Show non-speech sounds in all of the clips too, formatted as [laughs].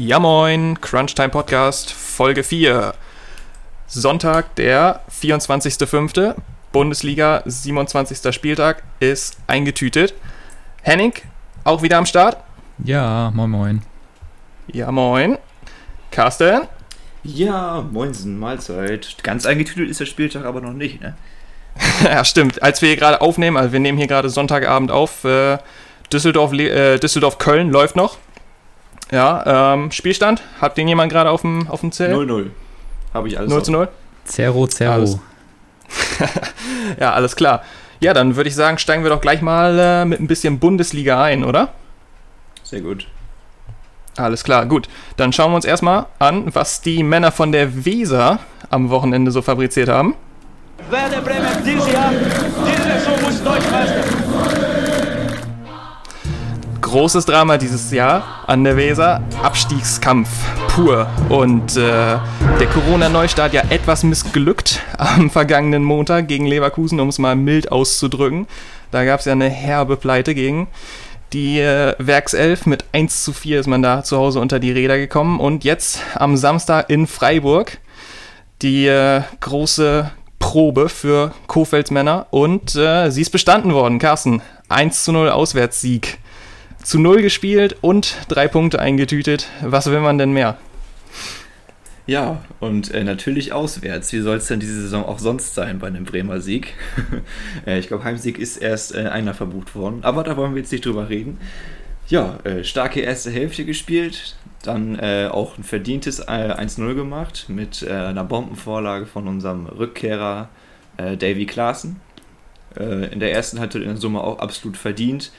Ja moin, Crunchtime Podcast, Folge 4. Sonntag, der 24.05. Bundesliga, 27. Spieltag, ist eingetütet. Henning, auch wieder am Start? Ja, moin moin. Ja moin. Carsten? Ja, moinsen, Mahlzeit. Ganz eingetütet ist der Spieltag aber noch nicht, ne? [laughs] ja, stimmt. Als wir hier gerade aufnehmen, also wir nehmen hier gerade Sonntagabend auf, äh, Düsseldorf, äh, Düsseldorf Köln läuft noch. Ja, ähm, Spielstand? Habt den jemand gerade auf dem, auf dem Zell? 0-0. Habe ich alles 0 zu 0? Zero, Zero. Alles. [laughs] ja, alles klar. Ja, dann würde ich sagen, steigen wir doch gleich mal äh, mit ein bisschen Bundesliga ein, oder? Sehr gut. Alles klar, gut. Dann schauen wir uns erstmal an, was die Männer von der Weser am Wochenende so fabriziert haben. Werder Bremen dieses Jahr, diese Großes Drama dieses Jahr an der Weser. Abstiegskampf pur. Und äh, der Corona-Neustart ja etwas missglückt [laughs] am vergangenen Montag gegen Leverkusen, um es mal mild auszudrücken. Da gab es ja eine herbe Pleite gegen. Die äh, Werkself mit 1 zu 4 ist man da zu Hause unter die Räder gekommen. Und jetzt am Samstag in Freiburg die äh, große Probe für Kofelds Männer. Und äh, sie ist bestanden worden, Carsten. 1 zu 0 Auswärtssieg zu null gespielt und drei Punkte eingetütet. Was will man denn mehr? Ja, und äh, natürlich auswärts. Wie soll es denn diese Saison auch sonst sein bei einem Bremer Sieg? [laughs] äh, ich glaube, Heimsieg ist erst äh, einer verbucht worden, aber da wollen wir jetzt nicht drüber reden. Ja, äh, starke erste Hälfte gespielt, dann äh, auch ein verdientes 1-0 gemacht mit äh, einer Bombenvorlage von unserem Rückkehrer Davy Klaassen. in der ersten hatte in Summe auch absolut verdient.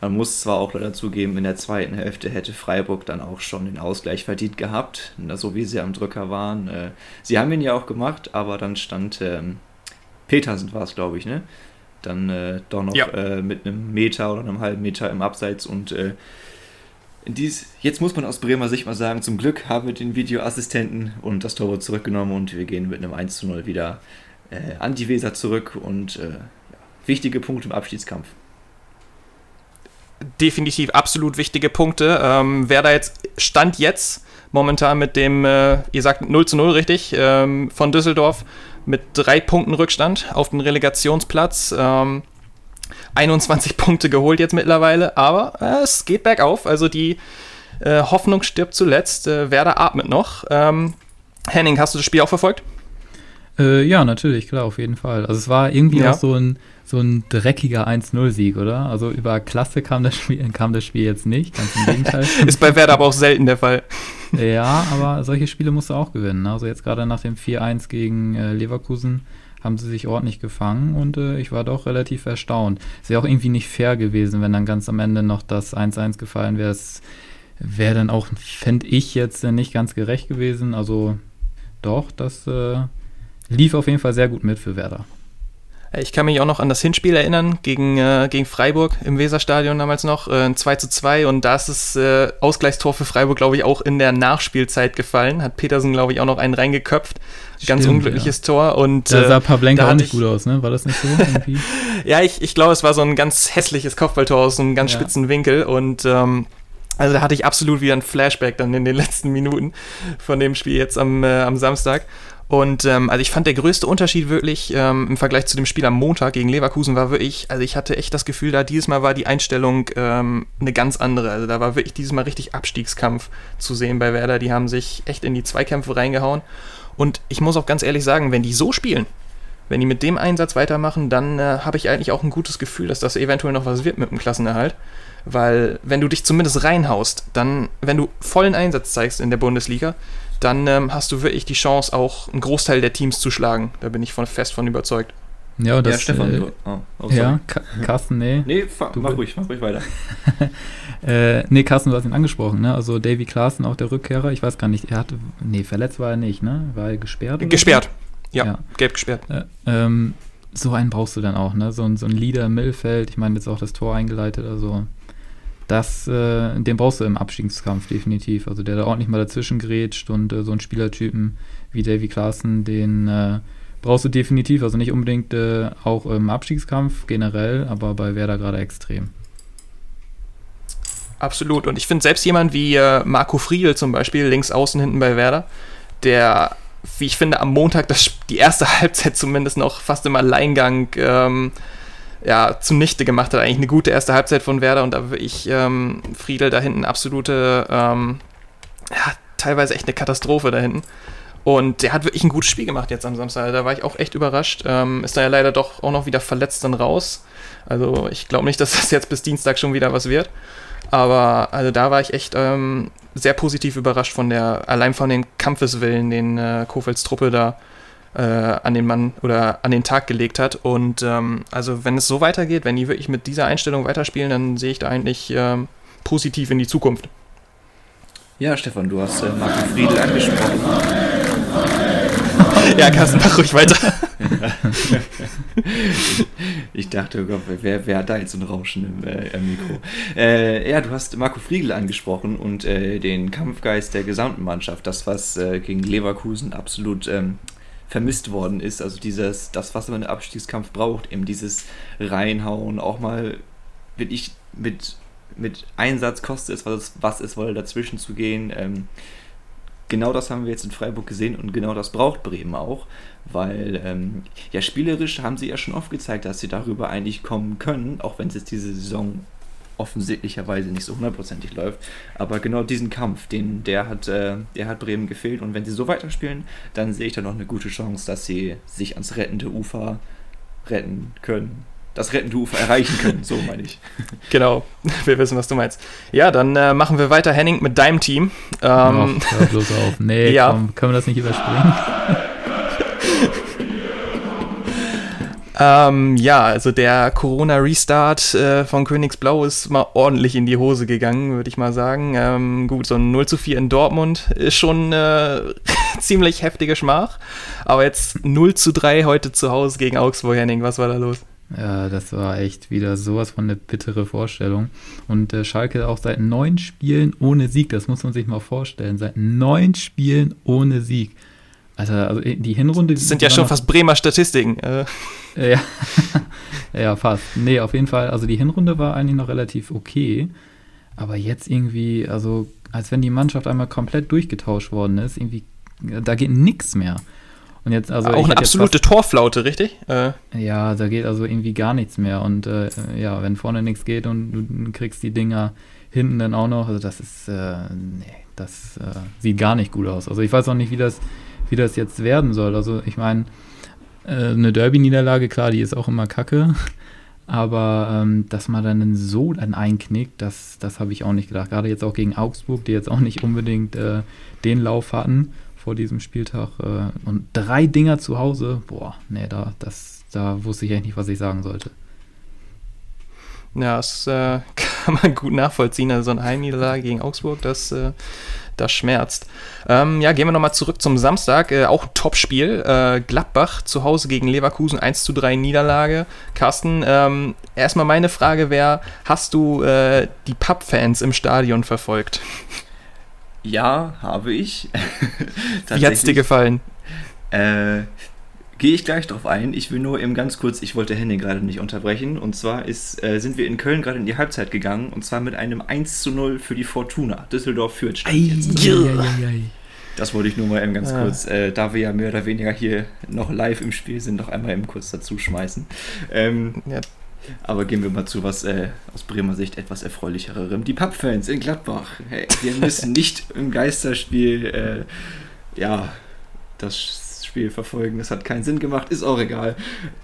Man muss zwar auch leider zugeben, in der zweiten Hälfte hätte Freiburg dann auch schon den Ausgleich verdient gehabt, so wie sie am Drücker waren. Äh, sie haben ihn ja auch gemacht, aber dann stand ähm, Petersen war es, glaube ich, ne? Dann äh, doch noch ja. äh, mit einem Meter oder einem halben Meter im Abseits und äh, dies, jetzt muss man aus Bremer Sicht mal sagen, zum Glück haben wir den Videoassistenten und das Tor zurückgenommen und wir gehen mit einem 1 zu 0 wieder äh, an die Weser zurück und äh, wichtige Punkte im Abschiedskampf definitiv absolut wichtige Punkte. Ähm, wer da jetzt stand jetzt momentan mit dem, äh, ihr sagt 0 zu 0 richtig, ähm, von Düsseldorf mit drei Punkten Rückstand auf den Relegationsplatz. Ähm, 21 [laughs] Punkte geholt jetzt mittlerweile, aber äh, es geht bergauf. Also die äh, Hoffnung stirbt zuletzt. Äh, Werder atmet noch. Ähm, Henning, hast du das Spiel auch verfolgt? Äh, ja, natürlich, klar, auf jeden Fall. Also es war irgendwie ja. auch so ein so ein dreckiger 1-0-Sieg, oder? Also über Klasse kam das, Spiel, [laughs] kam das Spiel jetzt nicht, ganz im Gegenteil. [laughs] Ist bei Werder aber auch selten der Fall. Ja, aber solche Spiele musst du auch gewinnen. Ne? Also jetzt gerade nach dem 4-1 gegen äh, Leverkusen haben sie sich ordentlich gefangen und äh, ich war doch relativ erstaunt. Es wäre auch irgendwie nicht fair gewesen, wenn dann ganz am Ende noch das 1-1 gefallen wäre. Es wäre dann auch, fände ich jetzt äh, nicht ganz gerecht gewesen. Also doch, das äh, lief auf jeden Fall sehr gut mit für Werder. Ich kann mich auch noch an das Hinspiel erinnern, gegen, äh, gegen Freiburg im Weserstadion damals noch, äh, 2 zu 2 und da ist das äh, Ausgleichstor für Freiburg, glaube ich, auch in der Nachspielzeit gefallen. Hat Petersen, glaube ich, auch noch einen reingeköpft. Stimmt, Ganz unglückliches ja. Tor. Und, da sah äh, Pavlenka auch nicht gut aus, ne? War das nicht so? [laughs] ja, ich, ich glaube, es war so ein ganz hässliches Kopfballtor aus einem ganz ja. spitzen Winkel und ähm, also da hatte ich absolut wieder ein Flashback dann in den letzten Minuten von dem Spiel jetzt am, äh, am Samstag. Und ähm, also ich fand der größte Unterschied wirklich ähm, im Vergleich zu dem Spiel am Montag gegen Leverkusen war wirklich, also ich hatte echt das Gefühl, da dieses Mal war die Einstellung ähm, eine ganz andere. Also da war wirklich dieses Mal richtig Abstiegskampf zu sehen bei Werder. Die haben sich echt in die Zweikämpfe reingehauen. Und ich muss auch ganz ehrlich sagen, wenn die so spielen, wenn die mit dem Einsatz weitermachen, dann äh, habe ich eigentlich auch ein gutes Gefühl, dass das eventuell noch was wird mit dem Klassenerhalt. Weil wenn du dich zumindest reinhaust, dann, wenn du vollen Einsatz zeigst in der Bundesliga, dann ähm, hast du wirklich die Chance, auch einen Großteil der Teams zu schlagen. Da bin ich von, fest von überzeugt. Ja, das, ja Stefan. Äh, oh, oh, ja, Carsten, nee. Nee, du mach ruhig, mach ruhig weiter. [laughs] äh, nee, Carsten, du hast ihn angesprochen, ne? Also Davy Klaassen, auch der Rückkehrer, ich weiß gar nicht, er hatte, nee, verletzt war er nicht, ne? War er gesperrt? Gesperrt, ja, ja, gelb gesperrt. Äh, ähm, so einen brauchst du dann auch, ne? So, ein, so ein Leader im Mittelfeld, ich meine, jetzt auch das Tor eingeleitet, also das, äh, den brauchst du im Abstiegskampf definitiv. Also der da ordentlich mal dazwischen grätscht und äh, so einen Spielertypen wie Davy Klaassen, den äh, brauchst du definitiv. Also nicht unbedingt äh, auch im Abstiegskampf generell, aber bei Werder gerade extrem. Absolut. Und ich finde selbst jemand wie äh, Marco Friedl zum Beispiel, links außen hinten bei Werder, der, wie ich finde, am Montag das, die erste [laughs] Halbzeit zumindest noch fast im Alleingang ähm, ja, zunichte gemacht hat. Eigentlich eine gute erste Halbzeit von Werder und da ich ähm, Friedel da hinten absolute, ähm, ja, teilweise echt eine Katastrophe da hinten. Und der hat wirklich ein gutes Spiel gemacht jetzt am Samstag. Da war ich auch echt überrascht. Ähm, ist da ja leider doch auch noch wieder verletzt dann raus. Also ich glaube nicht, [laughs] dass das jetzt bis Dienstag schon wieder was wird. Aber also da war ich echt ähm, sehr positiv überrascht von der, allein von dem Kampfeswillen, den äh, Kofelds Truppe da äh, an den Mann oder an den Tag gelegt hat. Und ähm, also wenn es so weitergeht, wenn die wirklich mit dieser Einstellung weiterspielen, dann sehe ich da eigentlich ähm, positiv in die Zukunft. Ja, Stefan, du hast äh, Marco Friedl angesprochen. [laughs] ja, Carsten, mach ruhig weiter. [laughs] ich dachte, oh Gott, wer, wer hat da jetzt ein Rauschen im, äh, im Mikro? Äh, ja, du hast Marco Friedl angesprochen und äh, den Kampfgeist der gesamten Mannschaft. Das, was äh, gegen Leverkusen absolut ähm, vermisst worden ist. Also dieses, das, was man im Abstiegskampf braucht, eben dieses Reinhauen, auch mal wirklich mit, mit Einsatz kostet es, was es, was es wolle, dazwischen zu gehen. Ähm, genau das haben wir jetzt in Freiburg gesehen und genau das braucht Bremen auch, weil ähm, ja spielerisch haben sie ja schon oft gezeigt, dass sie darüber eigentlich kommen können, auch wenn es jetzt diese Saison offensichtlicherweise nicht so hundertprozentig läuft. Aber genau diesen Kampf, den, der, hat, äh, der hat Bremen gefehlt. Und wenn sie so weiterspielen, dann sehe ich da noch eine gute Chance, dass sie sich ans rettende Ufer retten können das rettende Ufer erreichen können, so meine ich. [laughs] Genau, wir wissen, was du meinst. Ja, dann äh, machen wir weiter, Henning, mit deinem Team. Ähm, oh, hör bloß auf. Nee, [laughs] ja. komm, können wir das nicht überspringen? [laughs] ähm, ja, also der Corona-Restart äh, von Königsblau ist mal ordentlich in die Hose gegangen, würde ich mal sagen. Ähm, gut, so ein 0 zu 4 in Dortmund ist schon äh, [laughs] ziemlich heftige Schmach. Aber jetzt 0 zu 3 heute zu Hause gegen Augsburg, Henning, was war da los? Ja, das war echt wieder sowas von eine bittere Vorstellung. Und äh, Schalke auch seit neun Spielen ohne Sieg, das muss man sich mal vorstellen. Seit neun Spielen ohne Sieg. Also, also die Hinrunde. Das sind ja schon fast Bremer Statistiken. Äh. Ja. [laughs] ja, fast. Nee, auf jeden Fall. Also die Hinrunde war eigentlich noch relativ okay. Aber jetzt irgendwie, also als wenn die Mannschaft einmal komplett durchgetauscht worden ist, irgendwie, da geht nichts mehr. Und jetzt, also auch eine absolute fast, Torflaute, richtig? Äh. Ja, da geht also irgendwie gar nichts mehr. Und äh, ja, wenn vorne nichts geht und du kriegst die Dinger hinten dann auch noch, also das ist, äh, nee, das äh, sieht gar nicht gut aus. Also ich weiß auch nicht, wie das, wie das jetzt werden soll. Also ich meine, äh, eine Derby-Niederlage, klar, die ist auch immer kacke. Aber ähm, dass man dann so dann einknickt, das, das habe ich auch nicht gedacht. Gerade jetzt auch gegen Augsburg, die jetzt auch nicht unbedingt äh, den Lauf hatten vor diesem Spieltag. Äh, und drei Dinger zu Hause, boah, nee, da, das, da wusste ich echt nicht, was ich sagen sollte. Ja, das äh, [laughs] kann man gut nachvollziehen. Also so ein Heimniederlage gegen Augsburg, das, äh, das schmerzt. Ähm, ja, gehen wir nochmal zurück zum Samstag. Äh, auch ein Topspiel. Äh, Gladbach zu Hause gegen Leverkusen 1 zu 3 Niederlage. Carsten, ähm, erstmal meine Frage wäre, hast du äh, die Pub-Fans im Stadion verfolgt? Ja, habe ich. [laughs] Wie hat es dir gefallen? Äh, Gehe ich gleich drauf ein. Ich will nur eben ganz kurz, ich wollte Henning gerade nicht unterbrechen. Und zwar ist, äh, sind wir in Köln gerade in die Halbzeit gegangen. Und zwar mit einem 1 zu 0 für die Fortuna. Düsseldorf führt jetzt. Das wollte ich nur mal eben ganz ah. kurz, äh, da wir ja mehr oder weniger hier noch live im Spiel sind, noch einmal eben kurz dazu schmeißen. Ähm, ja, aber gehen wir mal zu was äh, aus Bremer Sicht etwas erfreulicherem. Die Pappfans in Gladbach. Hey, wir müssen [laughs] nicht im Geisterspiel äh, ja, das Spiel verfolgen. Das hat keinen Sinn gemacht, ist auch egal.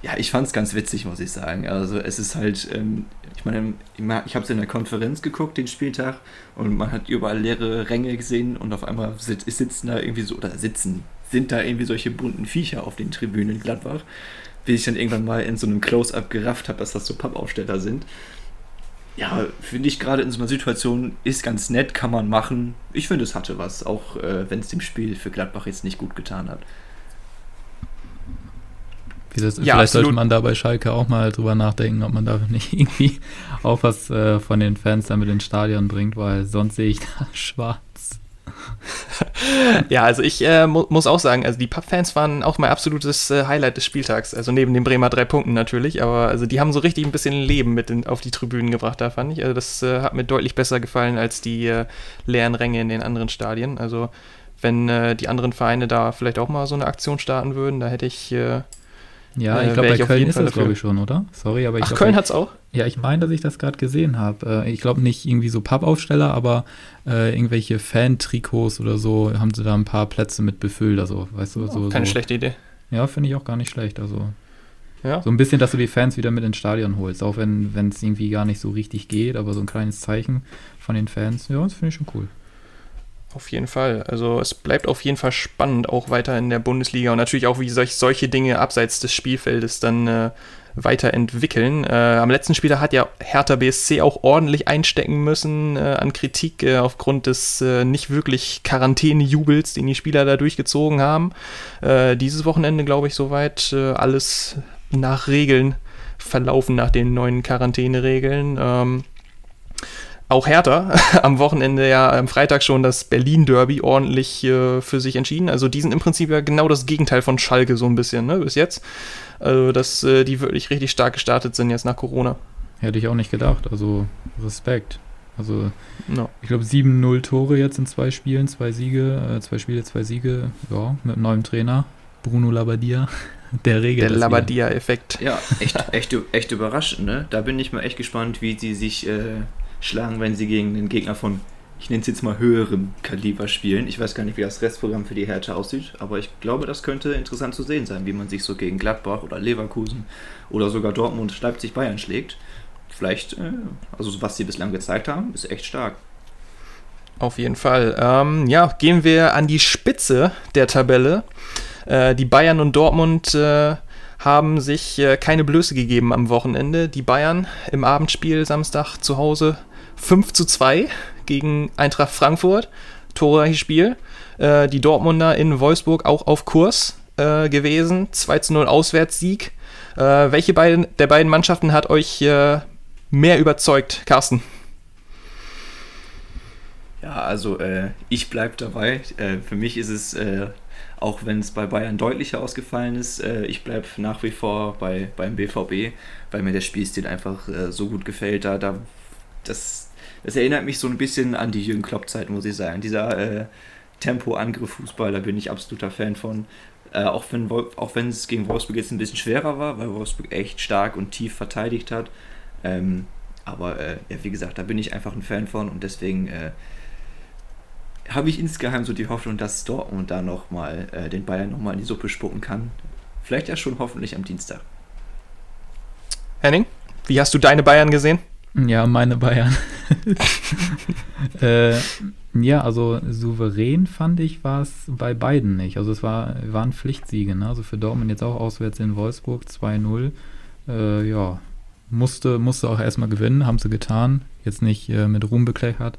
Ja, ich fand es ganz witzig, muss ich sagen. Also es ist halt, ähm, ich meine, ich habe es in der Konferenz geguckt, den Spieltag, und man hat überall leere Ränge gesehen und auf einmal sitzen da irgendwie so, oder sitzen, sind da irgendwie solche bunten Viecher auf den Tribünen in Gladbach bis ich dann irgendwann mal in so einem Close-Up gerafft habe, dass das so Pappaufsteller sind. Ja, finde ich gerade in so einer Situation ist ganz nett, kann man machen. Ich finde, es hatte was, auch äh, wenn es dem Spiel für Gladbach jetzt nicht gut getan hat. Das, ja, vielleicht absolut. sollte man da bei Schalke auch mal drüber nachdenken, ob man da [laughs] nicht irgendwie auch was äh, von den Fans da mit ins Stadion bringt, weil sonst sehe ich da [laughs] schwarz. ja, also ich äh, mu muss auch sagen, also die Pub-Fans waren auch mein absolutes äh, Highlight des Spieltags. Also neben den Bremer drei Punkten natürlich, aber also die haben so richtig ein bisschen Leben mit in, auf die Tribünen gebracht, da fand ich. Also das äh, hat mir deutlich besser gefallen als die äh, leeren Ränge in den anderen Stadien. Also wenn äh, die anderen Vereine da vielleicht auch mal so eine Aktion starten würden, da hätte ich äh, ja, ich Äh, glaube, wär bei ich Köln ist Fall das, glaube ich, schon, oder? Sorry, aber ich Ach, glaub, Köln ich- hat's auch? Ja, ich meine, dass ich das gerade gesehen habe. Äh, ich glaube nicht irgendwie so Pappaufsteller, aber äh, irgendwelche Fan-Trikots oder so haben sie da ein paar Plätze mit befüllt. Also, weißt du, so. Keine so. schlechte Idee. Ja, finde ich auch gar nicht schlecht. Also, Ja. so ein bisschen, dass du die Fans wieder mit ins Stadion holst, auch wenn wenn es irgendwie gar nicht so richtig geht, aber so ein kleines Zeichen von den Fans, ja, das finde ich schon cool. Auf jeden Fall. Also es bleibt auf jeden Fall spannend, auch weiter in der Bundesliga und natürlich auch, wie solch, solche Dinge abseits des Spielfeldes dann äh, weiterentwickeln. Äh, am letzten Spieltag hat ja Hertha BSC auch ordentlich einstecken müssen äh, an Kritik äh, aufgrund des äh, nicht wirklich Quarantänejubels, den die Spieler da durchgezogen haben. Äh, dieses Wochenende, glaube ich, soweit alles nach Regeln verlaufen, nach den neuen Quarantäneregeln. Ähm, auch Hertha [laughs] am Wochenende ja am Freitag schon das Berlin-Derby ordentlich äh, für sich entschieden. Also die sind im Prinzip ja genau das Gegenteil von Schalke so ein bisschen, ne, bis jetzt. Also dass äh, die wirklich richtig stark gestartet sind jetzt nach Corona. Hätte ich auch nicht gedacht. Also, Respekt. Also, No. ich glaube, 7-0 Tore jetzt in zwei Spielen, zwei Siege, äh, zwei Spiele, zwei Siege, ja, mit einem neuen Trainer, Bruno Labbadia, [laughs] der regelt Der. Labadia-Effekt. Ja, echt, echt, echt überraschend, ne? Da bin ich mal echt gespannt, wie sie sich äh, schlagen, wenn sie gegen den Gegner von, ich nenne es jetzt mal höherem Kaliber spielen. Ich weiß gar nicht, wie das Restprogramm für die Hertha aussieht, aber ich glaube, das könnte interessant zu sehen sein, wie man sich so gegen Gladbach oder Leverkusen oder sogar Dortmund, Leipzig, Bayern schlägt. Vielleicht, äh, also was sie bislang gezeigt haben, ist echt stark. Auf jeden Fall. Ähm, ja, gehen wir an die Spitze der Tabelle. Äh, die Bayern und Dortmund äh, haben sich äh, keine Blöße gegeben am Wochenende. Die Bayern im Abendspiel Samstag zu Hause 5 zu 2 gegen Eintracht Frankfurt. Torreiches Spiel. Äh, die Dortmunder in Wolfsburg auch auf Kurs äh, gewesen. 2 zu 0 Auswärtssieg. Äh, welche beiden, der beiden Mannschaften hat euch äh, mehr überzeugt, Carsten? Ja, also äh, ich bleibe dabei. Äh, für mich ist es, auch wenn es bei Bayern deutlicher ausgefallen ist, ich bleibe nach wie vor bei, beim BVB, weil mir der Spielstil einfach so gut gefällt. Da, da, das, das erinnert mich so ein bisschen an die Jürgen Klopp-Zeit, muss ich sagen. Dieser äh, Tempo-Angriff-Fußball, da bin ich absoluter Fan von. Äh, auch wenn auch wenn es gegen Wolfsburg jetzt ein bisschen schwerer war, weil Wolfsburg echt stark und tief verteidigt hat. Ähm, aber äh, ja, wie gesagt, da bin ich einfach ein Fan von und deswegen äh, habe ich insgeheim so die Hoffnung, dass Dortmund da nochmal äh, den Bayern nochmal in die Suppe spucken kann. Vielleicht ja schon hoffentlich am Dienstag. Henning, wie hast du deine Bayern gesehen? Ja, meine Bayern. [laughs] äh, ja, also souverän fand ich war es bei beiden nicht. Also es war, waren Pflichtsiege, ne? Also für Dortmund jetzt auch auswärts in Wolfsburg 2-0. Äh, ja, musste, musste auch erstmal gewinnen, haben sie getan. Jetzt nicht äh, mit Ruhm bekleckert.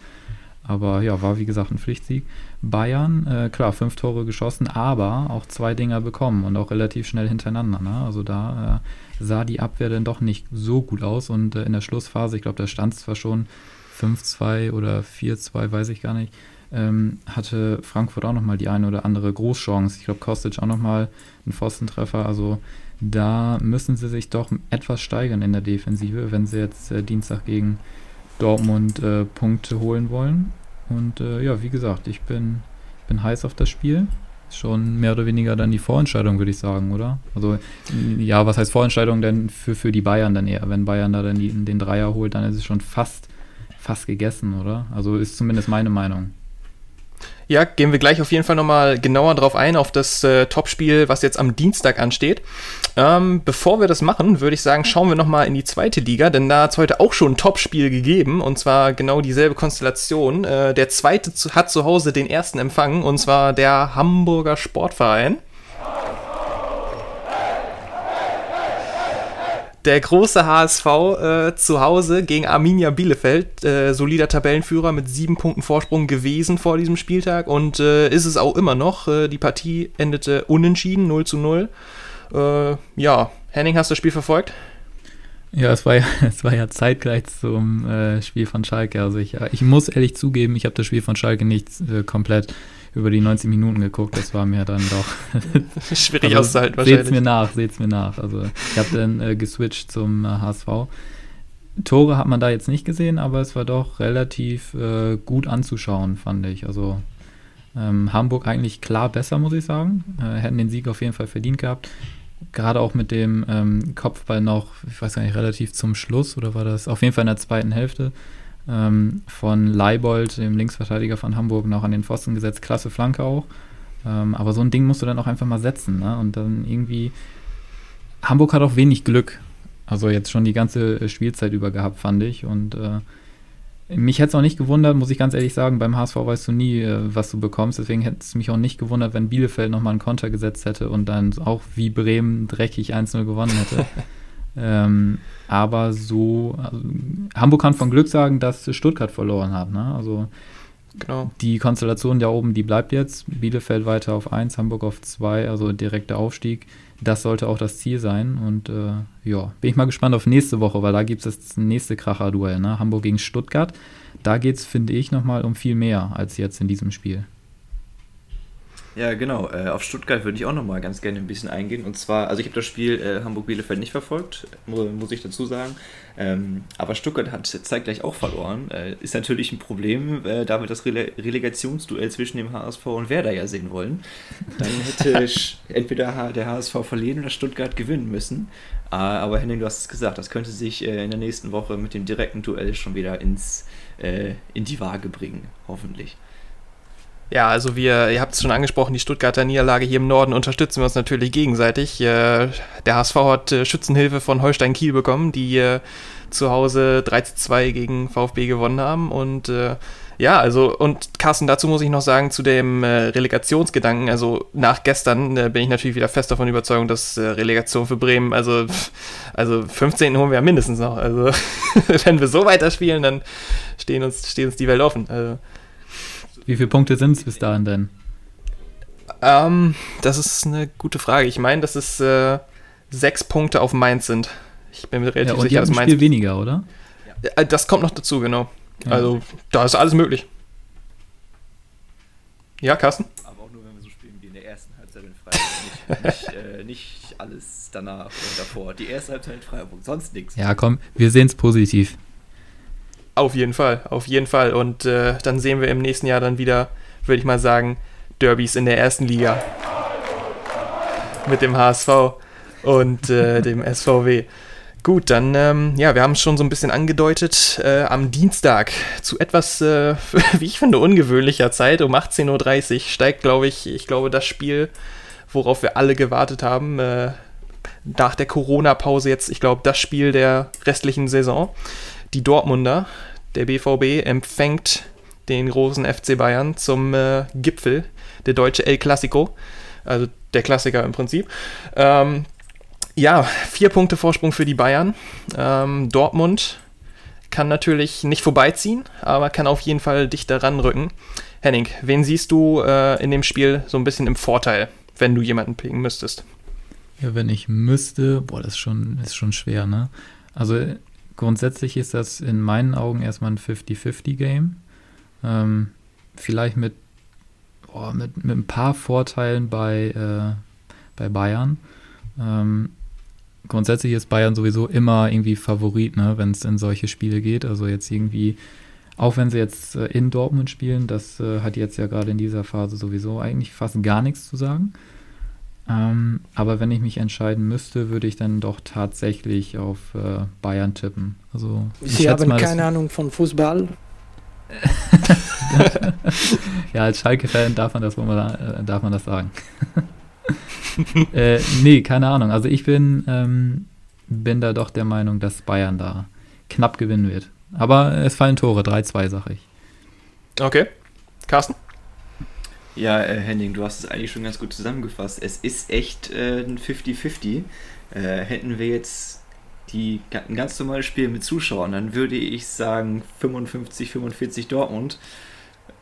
Aber ja, war wie gesagt ein Pflichtsieg. Bayern, äh, klar, fünf Tore geschossen, aber auch zwei Dinger bekommen und auch relativ schnell hintereinander. Ne? Also da äh, sah die Abwehr dann doch nicht so gut aus und äh, in der Schlussphase, ich glaube, da stand es zwar schon 5-2 oder 4-2, weiß ich gar nicht, ähm, hatte Frankfurt auch nochmal die eine oder andere Großchance. Ich glaube, Kostic auch nochmal einen Pfostentreffer. Also da müssen sie sich doch etwas steigern in der Defensive, wenn sie jetzt äh, Dienstag gegen Dortmund äh, Punkte holen wollen. Und äh, ja, wie gesagt, ich bin, bin heiß auf das Spiel. Schon mehr oder weniger dann die Vorentscheidung, würde ich sagen, oder? Also, ja, was heißt Vorentscheidung denn für, für die Bayern dann eher? Wenn Bayern da dann die, den Dreier holt, dann ist es schon fast, fast gegessen, oder? Also ist zumindest meine Meinung. Ja, gehen wir gleich auf jeden Fall nochmal genauer drauf ein, auf das äh, Topspiel, was jetzt am Dienstag ansteht. Ähm, bevor wir das machen, würde ich sagen, schauen wir nochmal in die zweite Liga, denn da hat es heute auch schon ein Topspiel gegeben und zwar genau dieselbe Konstellation. Äh, der zweite zu, hat zu Hause den ersten empfangen und zwar der Hamburger Sportverein. Der große HSV äh, zu Hause gegen Arminia Bielefeld, äh, solider Tabellenführer mit sieben Punkten Vorsprung gewesen vor diesem Spieltag und äh, ist es auch immer noch. Äh, die Partie endete unentschieden, 0 zu 0. Äh, ja, Henning, hast du das Spiel verfolgt? Ja, es war ja, [laughs] es war ja zeitgleich zum äh, Spiel von Schalke. Also ich, ich muss ehrlich zugeben, ich habe das Spiel von Schalke nicht äh, komplett über die 90 Minuten geguckt. Das war mir dann doch [laughs] schwierig also, auszuhalten wahrscheinlich. Seht's mir nach, seht's mir nach. Also ich habe dann äh, geswitcht zum HSV. Äh, Tore hat man da jetzt nicht gesehen, aber es war doch relativ äh, gut anzuschauen, fand ich. Also ähm, Hamburg eigentlich klar besser, muss ich sagen. Äh, hätten den Sieg auf jeden Fall verdient gehabt. Gerade auch mit dem ähm, Kopfball noch, ich weiß gar nicht, relativ zum Schluss oder war das auf jeden Fall in der zweiten Hälfte ähm, von Leibold, dem Linksverteidiger von Hamburg, noch an den Pfosten gesetzt. Klasse Flanke auch. Ähm, aber so ein Ding musst du dann auch einfach mal setzen. Ne? Und dann irgendwie. Hamburg hat auch wenig Glück. Also jetzt schon die ganze Spielzeit über gehabt, fand ich. Und äh, mich hätte es auch nicht gewundert, muss ich ganz ehrlich sagen, beim HSV weißt du nie, äh, was du bekommst. Deswegen hätte es mich auch nicht gewundert, wenn Bielefeld nochmal einen Konter gesetzt hätte und dann auch wie Bremen dreckig 1-0 gewonnen hätte. [laughs] ähm, aber so, also, Hamburg kann von Glück sagen, dass Stuttgart verloren hat. Ne? Also genau. die Konstellation da oben, die bleibt jetzt. Bielefeld weiter auf 1, Hamburg auf 2, also direkter Aufstieg das sollte auch das Ziel sein. Und äh, ja, bin ich mal gespannt auf nächste Woche, weil da gibt es das nächste Kracher-Duell, ne? Hamburg gegen Stuttgart. Da geht es, finde ich, nochmal um viel mehr als jetzt in diesem Spiel. Ja, genau. Äh, auf Stuttgart würde ich auch nochmal ganz gerne ein bisschen eingehen. Und zwar, also ich habe das Spiel äh, Hamburg-Bielefeld nicht verfolgt, muss, muss ich dazu sagen. Ähm, aber Stuttgart hat zeitgleich auch verloren. Äh, ist natürlich ein Problem, äh, da wir das Rele Relegationsduell zwischen dem HSV und Werder ja sehen wollen. Dann hätte [laughs] entweder der HSV verlieren oder Stuttgart gewinnen müssen. Äh, aber Henning, du hast es gesagt, das könnte sich äh, in der nächsten Woche mit dem direkten Duell schon wieder ins, in die Waage bringen, hoffentlich. Ja, also wir, ihr habt es schon angesprochen, die Stuttgarter Niederlage hier im Norden unterstützen wir uns natürlich gegenseitig. Äh, der HSV hat äh, Schützenhilfe von Holstein Kiel bekommen, die äh, zu Hause 3 zu 2 gegen VfB gewonnen haben. Und ja, also, und Carsten, dazu muss ich noch sagen, zu dem Relegationsgedanken, also nach gestern bin ich natürlich wieder fest davon überzeugt, dass Relegation für Bremen, also, also 15 holen wir ja mindestens noch. Also, [laughs] wenn wir so weiterspielen, dann stehen uns, steht uns die Welt offen. Also, wie viele Punkte sind es bis dahin denn? Ähm, das ist eine gute Frage. Ich meine, dass es äh, sechs Punkte auf Mainz sind. Ich bin mir relativ ja, und sicher, dass Mainz. Spiel weniger, oder? Äh, das kommt noch dazu, genau. Ja. Also, da ist alles möglich. Ja, Carsten? Aber auch nur, wenn wir so spielen wie in der ersten Halbzeit in Freiburg. Nicht, nicht, äh, nicht alles danach und davor. Die erste Halbzeit in Freiburg, sonst nichts. Ja, komm, wir sehen es positiv. Auf jeden Fall, auf jeden Fall. Und äh, dann sehen wir im nächsten Jahr dann wieder, würde ich mal sagen, Derbys in der ersten Liga. Mit dem HSV und äh, [laughs] dem SVW. Gut, dann, ähm, ja, wir haben es schon so ein bisschen angedeutet. Äh, am Dienstag zu etwas, äh, [laughs] wie ich finde, ungewöhnlicher Zeit, um 18.30 Uhr, steigt, glaube ich, ich glaube, das Spiel, worauf wir alle gewartet haben, äh, nach der Corona-Pause jetzt, ich glaube, das Spiel der restlichen Saison die Dortmunder, der BVB, empfängt den großen FC Bayern zum äh, Gipfel, der deutsche El Clasico, also der Klassiker im Prinzip. Ähm, ja, vier Punkte Vorsprung für die Bayern. Ähm, Dortmund kann natürlich nicht vorbeiziehen, aber kann auf jeden Fall dichter ranrücken. Henning, wen siehst du äh, in dem Spiel so ein bisschen im Vorteil, wenn du jemanden picken müsstest? Ja, wenn ich müsste, boah, das ist schon, ist schon schwer, ne? Also grundsätzlich ist das in meinen Augen erstmal ein 50-50-Game. Ähm, vielleicht mit, oh, mit, mit ein paar Vorteilen bei, äh, bei Bayern. Ähm, grundsätzlich ist Bayern sowieso immer irgendwie Favorit, ne, wenn es in solche Spiele geht. Also jetzt irgendwie, auch wenn sie jetzt äh, in Dortmund spielen, das äh, hat jetzt ja gerade in dieser Phase sowieso eigentlich fast gar nichts zu sagen. Ähm, aber wenn ich mich entscheiden müsste, würde ich dann doch tatsächlich auf äh, Bayern tippen. Also, Sie haben mal, keine Ahnung von Fußball. [laughs] ja, als Schalke-Fan darf, man das, äh, darf man das sagen. [laughs] äh, nee, keine Ahnung. Also ich bin, ähm, bin da doch der Meinung, dass Bayern da knapp gewinnen wird. Aber es fallen Tore, 3-2, sag ich. Okay. Carsten? Ja, äh, Henning, du hast es eigentlich schon ganz gut zusammengefasst. Es ist echt äh, ein 50-50. Äh, hätten wir jetzt die, ein ganz normales Spiel mit Zuschauern, dann würde ich sagen 55, 45 Dortmund.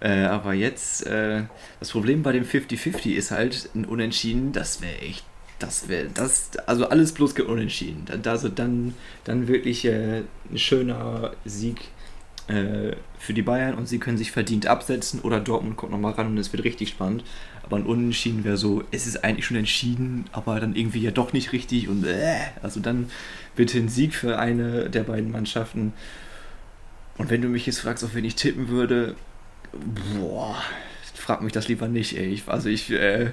Äh, aber jetzt, äh, das Problem bei dem 50-50 ist halt ein Unentschieden, das wäre echt das wäre das, also alles bloß Unentschieden. Also dann, dann wirklich äh, ein schöner Sieg äh, für die Bayern und sie können sich verdient absetzen oder Dortmund kommt nochmal ran und es wird richtig spannend. Aber ein Unentschieden wäre so, es ist eigentlich schon entschieden, aber dann irgendwie ja doch nicht richtig und äh, also dann bitte ein Sieg für eine der beiden Mannschaften. Und wenn du mich jetzt fragst, auf wen ich tippen würde, boah, frag mich das lieber nicht, ey. Ich, also ich, äh,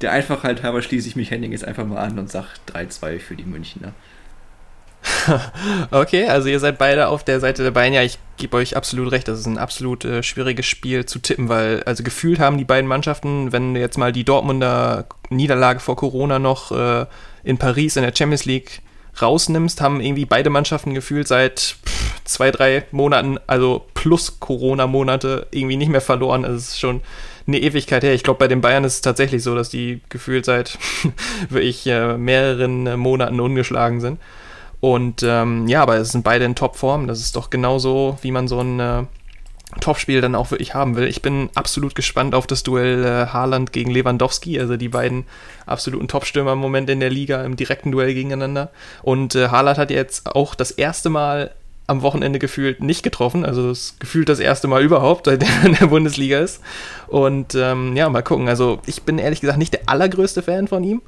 der Einfachheit halber schließe ich mich Henning jetzt einfach mal an und sag 3-2 für die Münchner. [laughs] okay, also ihr seid beide auf der Seite der Bayern. Ja, ich gebe euch absolut recht. Das ist ein absolut äh, schwieriges Spiel zu tippen, weil also gefühlt haben die beiden Mannschaften, wenn jetzt mal die Dortmunder Niederlage vor Corona noch äh, in Paris in der Champions League rausnimmst, haben irgendwie beide Mannschaften gefühlt seit pff, zwei, drei Monaten, also plus Corona-Monate, irgendwie nicht mehr verloren. Also es ist schon eine Ewigkeit her. Ich glaube, bei den Bayern ist es tatsächlich so, dass die gefühlt seit [laughs] wirklich äh, mehreren Monaten ungeschlagen sind. Und ähm, ja, aber es sind beide in Topform. Das ist doch genauso, wie man so ein äh, Topspiel dann auch wirklich haben will. Ich bin absolut gespannt auf das Duell äh, Haaland gegen Lewandowski, also die beiden absoluten Topstürmer im Moment in der Liga im direkten Duell gegeneinander. Und äh, Haaland hat jetzt auch das erste Mal am Wochenende gefühlt nicht getroffen, also das gefühlt das erste Mal überhaupt, [laughs] seit er in der Bundesliga ist. Und ähm, ja, mal gucken. Also ich bin ehrlich gesagt nicht der allergrößte Fan von ihm,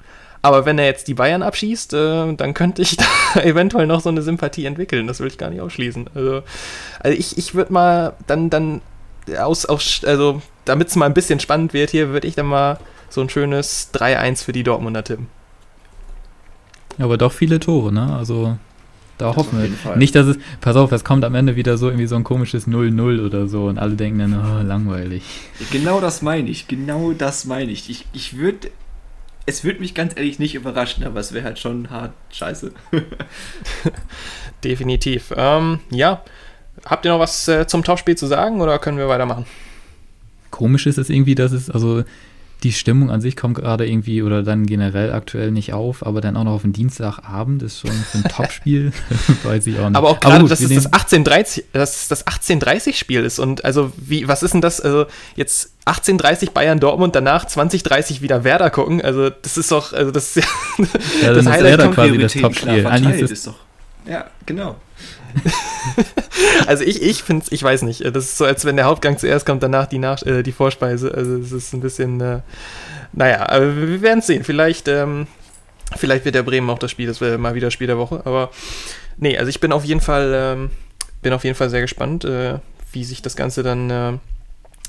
aber wenn er jetzt die Bayern abschießt, äh, dann könnte ich [laughs] da eventuell noch so eine Sympathie entwickeln. Das will ich gar nicht ausschließen. Also, also ich, ich würde mal dann, dann aus, aus also damit es mal ein bisschen spannend wird hier, würde ich dann mal so ein schönes 3-1 für die Dortmunder tippen. Aber doch viele Tore, ne? Also da das hoffen wir. Nicht, dass es, pass auf, es kommt am Ende wieder so irgendwie so ein komisches 0-0 oder so und alle denken dann, oh, langweilig. Genau das meine ich, genau das meine ich. Ich, ich würde es würde mich ganz ehrlich nicht überraschen, aber es wäre halt schon hart scheiße. [laughs] Definitiv. Ähm, ja, habt ihr noch was äh, zum Topspiel zu sagen oder können wir weitermachen? Komisch ist es irgendwie, dass es, also die Stimmung an sich kommt gerade irgendwie oder dann generell aktuell nicht auf, aber dann auch noch auf den Dienstagabend ist schon so ein [laughs] Topspiel, [laughs] weiß ich auch nicht. Aber auch gerade, dass es das 1830, dass das 1830 Spiel ist und also wie, was ist denn das, also jetzt 1830 Bayern Dortmund, danach 2030 wieder Werder gucken, also das ist doch, also das ist ja, [laughs] ja das Highlight Werder quasi das Topspiel. Eigentlich ist es doch, ja, genau. [laughs] also ich, ich finde es, ich weiß nicht, das ist so, als wenn der Hauptgang zuerst kommt, danach die, Nach äh, die Vorspeise. Also es ist ein bisschen, äh, naja, aber wir werden es sehen. Vielleicht, ähm, vielleicht wird der Bremen auch das Spiel, das wäre mal wieder Spiel der Woche. Aber nee, also ich bin auf jeden Fall, ähm, bin auf jeden Fall sehr gespannt, äh, wie sich das Ganze dann äh,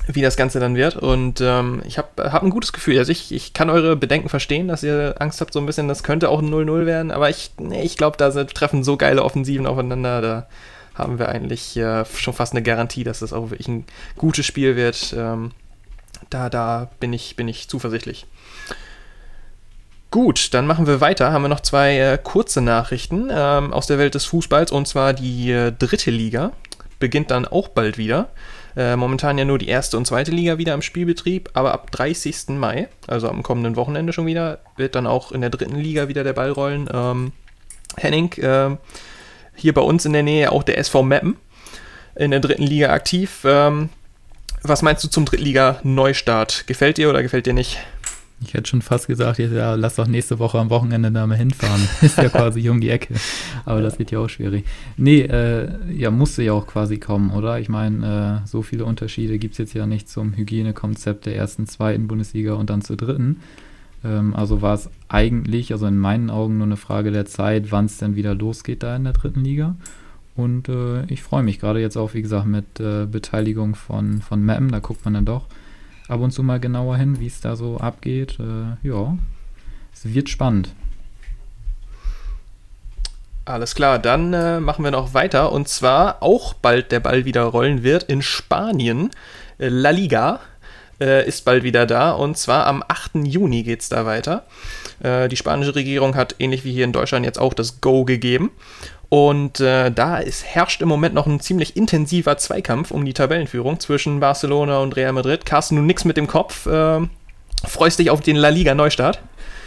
wie das Ganze dann wird. Und ähm, ich habe hab ein gutes Gefühl. Also ich, ich kann eure Bedenken verstehen, dass ihr Angst habt, so ein bisschen, das könnte auch ein 0-0 werden. Aber ich, nee, ich glaube, da treffen so geile Offensiven aufeinander. Da haben wir eigentlich äh, schon fast eine Garantie, dass das auch wirklich ein gutes Spiel wird. Ähm, da da bin, ich, bin ich zuversichtlich. Gut, dann machen wir weiter. Haben wir noch zwei äh, kurze Nachrichten ähm, aus der Welt des Fußballs. Und zwar die äh, dritte Liga beginnt dann auch bald wieder. Äh, momentan ja nur die erste und zweite Liga wieder im Spielbetrieb, aber ab 30. Mai, also am kommenden Wochenende schon wieder, wird dann auch in der dritten Liga wieder der Ball rollen. Ähm, Henning, äh, hier bei uns in der Nähe auch der SV Meppen in der dritten Liga aktiv. Ähm, was meinst du zum Drittliga-Neustart? Gefällt dir oder gefällt dir nicht? Ich hätte schon fast gesagt, ja, lass doch nächste Woche am Wochenende da mal hinfahren. [laughs] Ist ja quasi um die Ecke. Aber das wird ja auch schwierig. Nee, äh, ja, musste ja auch quasi kommen, oder? Ich meine, äh, so viele Unterschiede gibt es jetzt ja nicht zum Hygienekonzept der ersten, zweiten Bundesliga und dann zur dritten. Ähm, also war es eigentlich, also in meinen Augen, nur eine Frage der Zeit, wann es denn wieder losgeht da in der dritten Liga. Und äh, ich freue mich gerade jetzt auch, wie gesagt, mit äh, Beteiligung von, von Mappen. Da guckt man dann doch ab und zu mal genauer hin, wie es da so abgeht. Äh, ja, es wird spannend. Alles klar, dann äh, machen wir noch weiter und zwar auch bald der Ball wieder rollen wird in Spanien. Äh, La Liga äh, ist bald wieder da und zwar am 8. Juni geht es da weiter. Äh, die spanische Regierung hat ähnlich wie hier in Deutschland jetzt auch das Go gegeben und äh, da ist, herrscht im Moment noch ein ziemlich intensiver Zweikampf um die Tabellenführung zwischen Barcelona und Real Madrid. Carsten, du nix mit dem Kopf. Äh, freust dich auf den La Liga Neustart?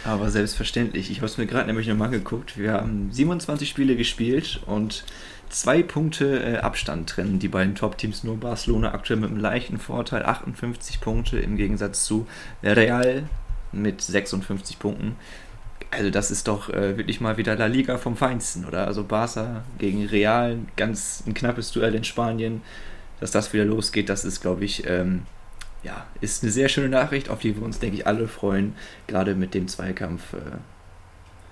Aber selbstverständlich. Ich habe es mir gerade nämlich nochmal angeguckt. Wir haben 27 Spiele gespielt und zwei Punkte äh, Abstand trennen die beiden Top-Teams. Nur Barcelona aktuell mit einem leichten Vorteil, 58 Punkte im Gegensatz zu Real mit 56 Punkten. Also das ist doch äh, wirklich mal wieder La Liga vom Feinsten, oder? Also Barca gegen Real, ganz ein knappes Duell in Spanien. Dass das wieder losgeht, das ist, glaube ich, ähm, ja, ist eine sehr schöne Nachricht, auf die wir uns, denke ich, alle freuen. Gerade mit dem Zweikampf. Äh,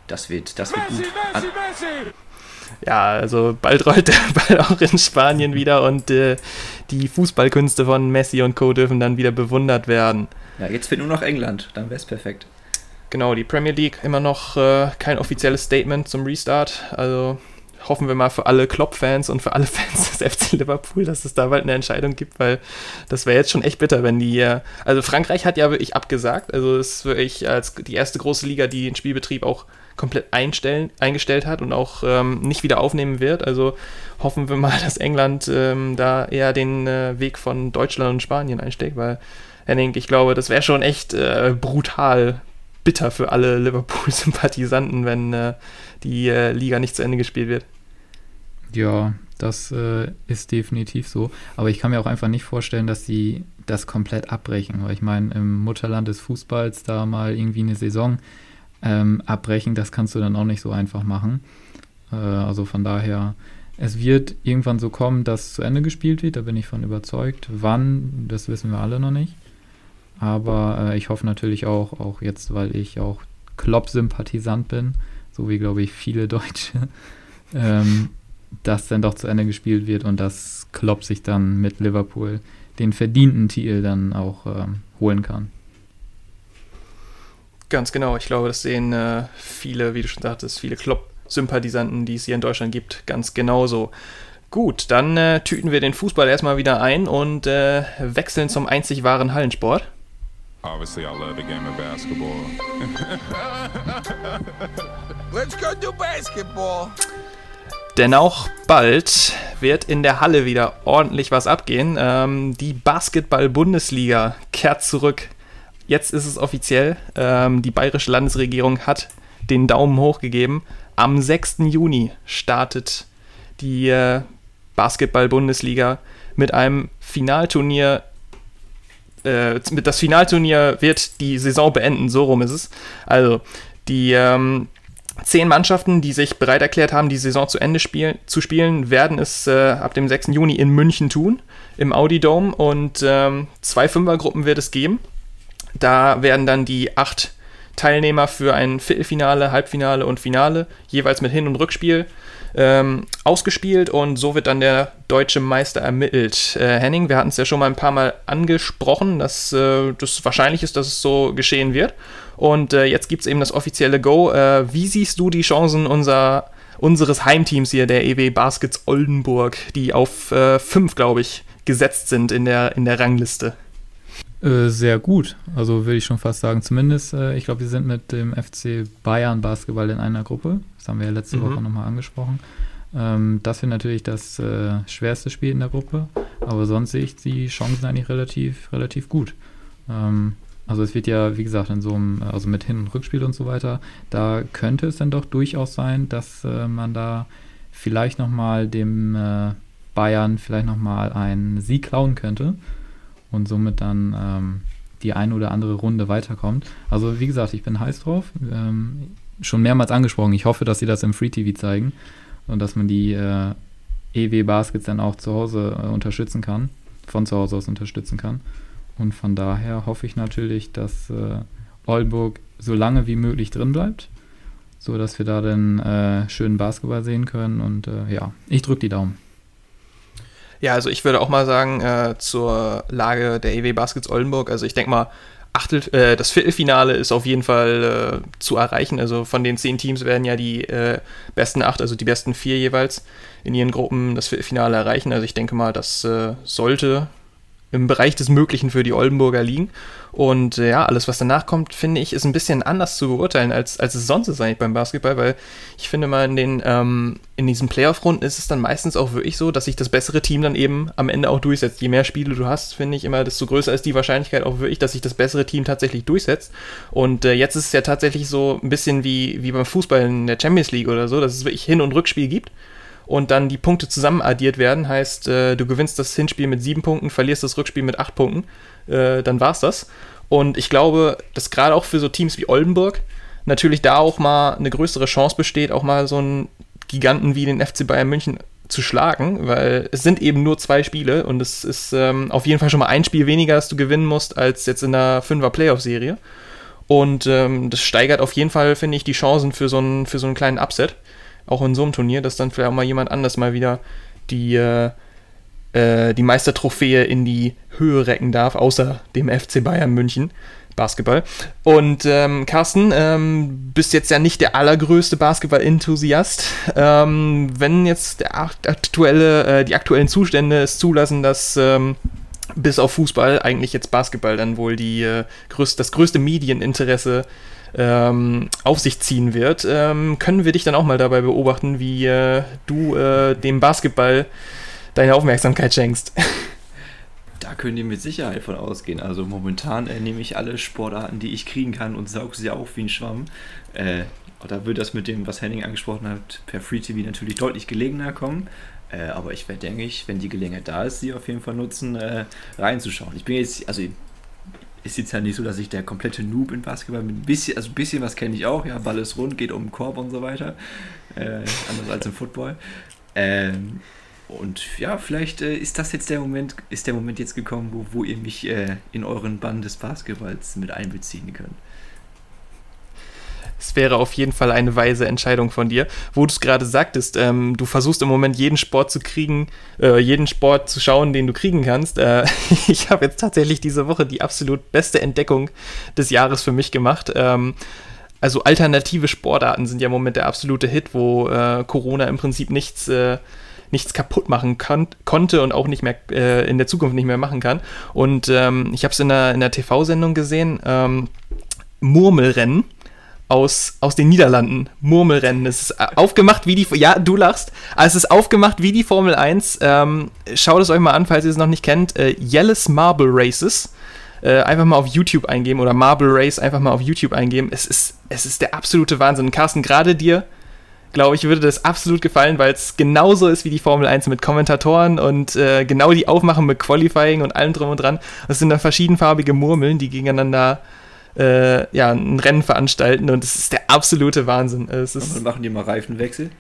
das wird, das wird Messi, gut. Messi, Messi! Ja, also bald rollt der Ball auch in Spanien wieder und äh, die Fußballkünste von Messi und Co. dürfen dann wieder bewundert werden. Ja, jetzt fehlt nur noch England, dann wäre es perfekt. Genau, die Premier League immer noch äh, kein offizielles Statement zum Restart. Also hoffen wir mal für alle Klopp-Fans und für alle [laughs] Fans des FC Liverpool, dass es da bald eine Entscheidung gibt, weil das wäre jetzt schon echt bitter, wenn die. Äh, also Frankreich hat ja wirklich abgesagt. Also es ist wirklich als die erste große Liga, die den Spielbetrieb auch komplett einstellen, eingestellt hat und auch ähm, nicht wieder aufnehmen wird. Also hoffen wir mal, [laughs] dass England ähm, da eher den äh, Weg von Deutschland und Spanien einsteckt, weil Henning, ich glaube, das wäre schon echt äh, brutal bitter für alle Liverpool-Sympathisanten, wenn äh, die äh, Liga nicht zu Ende gespielt wird. Ja, das äh, ist definitiv so. Aber ich kann mir auch einfach nicht vorstellen, dass sie das komplett abbrechen. Weil ich meine, im Mutterland des Fußballs da mal irgendwie eine Saison ähm, abbrechen, das kannst du dann auch nicht so einfach machen. Äh, also von daher, es wird irgendwann so kommen, dass zu Ende gespielt wird, da bin ich von überzeugt. Wann, das wissen wir alle noch nicht. Aber äh, ich hoffe natürlich auch, auch jetzt, weil ich auch Klopp-Sympathisant bin, so wie glaube ich viele Deutsche, [laughs] ähm, dass dann doch zu Ende gespielt wird und dass Klopp sich dann mit Liverpool den verdienten Titel dann auch ähm, holen kann. Ganz genau. Ich glaube, das sehen äh, viele, wie du schon sagtest, viele Klopp-Sympathisanten, die es hier in Deutschland gibt, ganz genauso. Gut, dann äh, tüten wir den Fußball erstmal wieder ein und äh, wechseln zum einzig wahren Hallensport. Obviously, I love the game of basketball. [laughs] Let's go do basketball. Denn auch bald wird in der Halle wieder ordentlich was abgehen. Ähm, die Basketball-Bundesliga kehrt zurück jetzt ist es offiziell. Ähm, die bayerische Landesregierung hat den Daumen hoch gegeben. Am 6. Juni startet die äh, Basketball-Bundesliga mit einem Finalturnier. Äh, das Finalturnier wird die Saison beenden, so rum ist es. Also, die ähm, zehn Mannschaften, die sich bereit erklärt haben, die Saison zu Ende spiel zu spielen, werden es äh, ab dem 6. Juni in München tun, im Audi Dome. Und ähm, zwei Fünfergruppen wird es geben. Da werden dann die acht Teilnehmer für ein Viertelfinale, Halbfinale und Finale jeweils mit Hin- und Rückspiel ähm, ausgespielt und so wird dann der deutsche Meister ermittelt. Äh, Henning, wir hatten es ja schon mal ein paar Mal angesprochen, dass äh, das wahrscheinlich ist, dass es so geschehen wird. Und äh, jetzt gibt es eben das offizielle Go. Äh, wie siehst du die Chancen unser, unseres Heimteams hier, der EW Baskets Oldenburg, die auf 5, äh, glaube ich, gesetzt sind in der, in der Rangliste? Äh, sehr gut. Also würde ich schon fast sagen. Zumindest, äh, ich glaube, wir sind mit dem FC Bayern Basketball in einer Gruppe. Das haben wir ja letzte mhm. Woche nochmal angesprochen. Ähm, das wäre natürlich das äh, schwerste Spiel in der Gruppe. Aber sonst sehe ich die Chancen eigentlich relativ, relativ gut. Ähm, also es wird ja, wie gesagt, in so einem, also mit Hin- und Rückspiel und so weiter, da könnte es dann doch durchaus sein, dass äh, man da vielleicht nochmal dem äh, Bayern vielleicht nochmal einen Sieg klauen könnte und somit dann ähm, die eine oder andere Runde weiterkommt. Also wie gesagt, ich bin heiß drauf. Ähm, schon mehrmals angesprochen. Ich hoffe, dass sie das im Free TV zeigen und dass man die äh, EW Baskets dann auch zu Hause äh, unterstützen kann, von zu Hause aus unterstützen kann. Und von daher hoffe ich natürlich, dass äh, Oldenburg so lange wie möglich drin bleibt, so dass wir da dann äh, schönen Basketball sehen können. Und äh, ja, ich drücke die Daumen. Ja, also ich würde auch mal sagen, äh, zur Lage der EW Baskets Oldenburg, also ich denke mal, Achtel, äh, das Viertelfinale ist auf jeden Fall äh, zu erreichen. Also von den zehn Teams werden ja die äh, besten acht, also die besten vier jeweils in ihren Gruppen das Viertelfinale erreichen. Also ich denke mal, das äh, sollte im Bereich des Möglichen für die Oldenburger liegen. Und äh, ja, alles, was danach kommt, finde ich, ist ein bisschen anders zu beurteilen, als, als es sonst ist eigentlich beim Basketball, weil ich finde mal, in, den, ähm, in diesen Playoff-Runden ist es dann meistens auch wirklich so, dass sich das bessere Team dann eben am Ende auch durchsetzt. Je mehr Spiele du hast, finde ich immer, desto größer ist die Wahrscheinlichkeit auch wirklich, dass sich das bessere Team tatsächlich durchsetzt. Und äh, jetzt ist es ja tatsächlich so ein bisschen wie, wie beim Fußball in der Champions League oder so, dass es wirklich Hin- und Rückspiel gibt und dann die Punkte zusammen addiert werden, heißt, äh, du gewinnst das Hinspiel mit sieben Punkten, verlierst das Rückspiel mit acht Punkten, äh, dann war's das. Und ich glaube, dass gerade auch für so Teams wie Oldenburg natürlich da auch mal eine größere Chance besteht, auch mal so einen Giganten wie den FC Bayern München zu schlagen, weil es sind eben nur zwei Spiele und es ist ähm, auf jeden Fall schon mal ein Spiel weniger, das du gewinnen musst, als jetzt in der Fünfer Playoff-Serie. Und ähm, das steigert auf jeden Fall, finde ich, die Chancen für so, einen, für so einen kleinen Upset, auch in so einem Turnier, dass dann vielleicht auch mal jemand anders mal wieder die, äh, äh, die Meistertrophäe in die Höhe recken darf, außer dem FC Bayern München. Basketball. Und ähm, Carsten, ähm, bist jetzt ja nicht der allergrößte Basketball-Enthusiast. Ähm, wenn jetzt aktuelle, äh, die aktuellen Zustände es zulassen, dass ähm, bis auf Fußball eigentlich jetzt Basketball dann wohl die, äh, größt, das größte Medieninteresse ähm, auf sich ziehen wird, ähm, können wir dich dann auch mal dabei beobachten, wie äh, du äh, dem Basketball deine Aufmerksamkeit schenkst. [laughs] Da könnt ihr mit Sicherheit von ausgehen. Also momentan äh, nehme ich alle Sportarten, die ich kriegen kann und sauge sie auf wie ein Schwamm. Äh, da wird das mit dem, was Henning angesprochen hat, per Free TV natürlich deutlich gelegener kommen. Äh, aber ich werde, denke ich, wenn die Gelegenheit da ist, sie auf jeden Fall nutzen, äh, reinzuschauen. Ich bin jetzt, also ist jetzt ja nicht so, dass ich der komplette Noob in Basketball bin. Ein bisschen, also ein bisschen was kenne ich auch, ja, Ball ist rund, geht um den Korb und so weiter. Äh, anders als im Football. Ähm, und ja, vielleicht äh, ist das jetzt der Moment, ist der Moment jetzt gekommen, wo, wo ihr mich äh, in euren Bann des Basketballs mit einbeziehen könnt. Es wäre auf jeden Fall eine weise Entscheidung von dir. Wo du es gerade sagtest, ähm, du versuchst im Moment jeden Sport zu kriegen, äh, jeden Sport zu schauen, den du kriegen kannst. Äh, [laughs] ich habe jetzt tatsächlich diese Woche die absolut beste Entdeckung des Jahres für mich gemacht. Ähm, also alternative Sportarten sind ja im Moment der absolute Hit, wo äh, Corona im Prinzip nichts, äh, nichts kaputt machen kon konnte und auch nicht mehr äh, in der Zukunft nicht mehr machen kann. Und ähm, ich habe es in der, in der TV-Sendung gesehen. Ähm, Murmelrennen aus, aus den Niederlanden. Murmelrennen. Es ist äh, aufgemacht wie die. Ja, du lachst. Also es ist aufgemacht wie die Formel 1. Ähm, schaut es euch mal an, falls ihr es noch nicht kennt. Äh, Yellis Marble Races. Äh, einfach mal auf YouTube eingeben oder Marble Race einfach mal auf YouTube eingeben. Es ist, es ist der absolute Wahnsinn. Carsten, gerade dir, glaube ich, würde das absolut gefallen, weil es genauso ist wie die Formel 1 mit Kommentatoren und äh, genau die Aufmachen mit Qualifying und allem drum und dran. Es sind da verschiedenfarbige Murmeln, die gegeneinander äh, ja, ein Rennen veranstalten und es ist der absolute Wahnsinn. Es ist und machen die mal Reifenwechsel?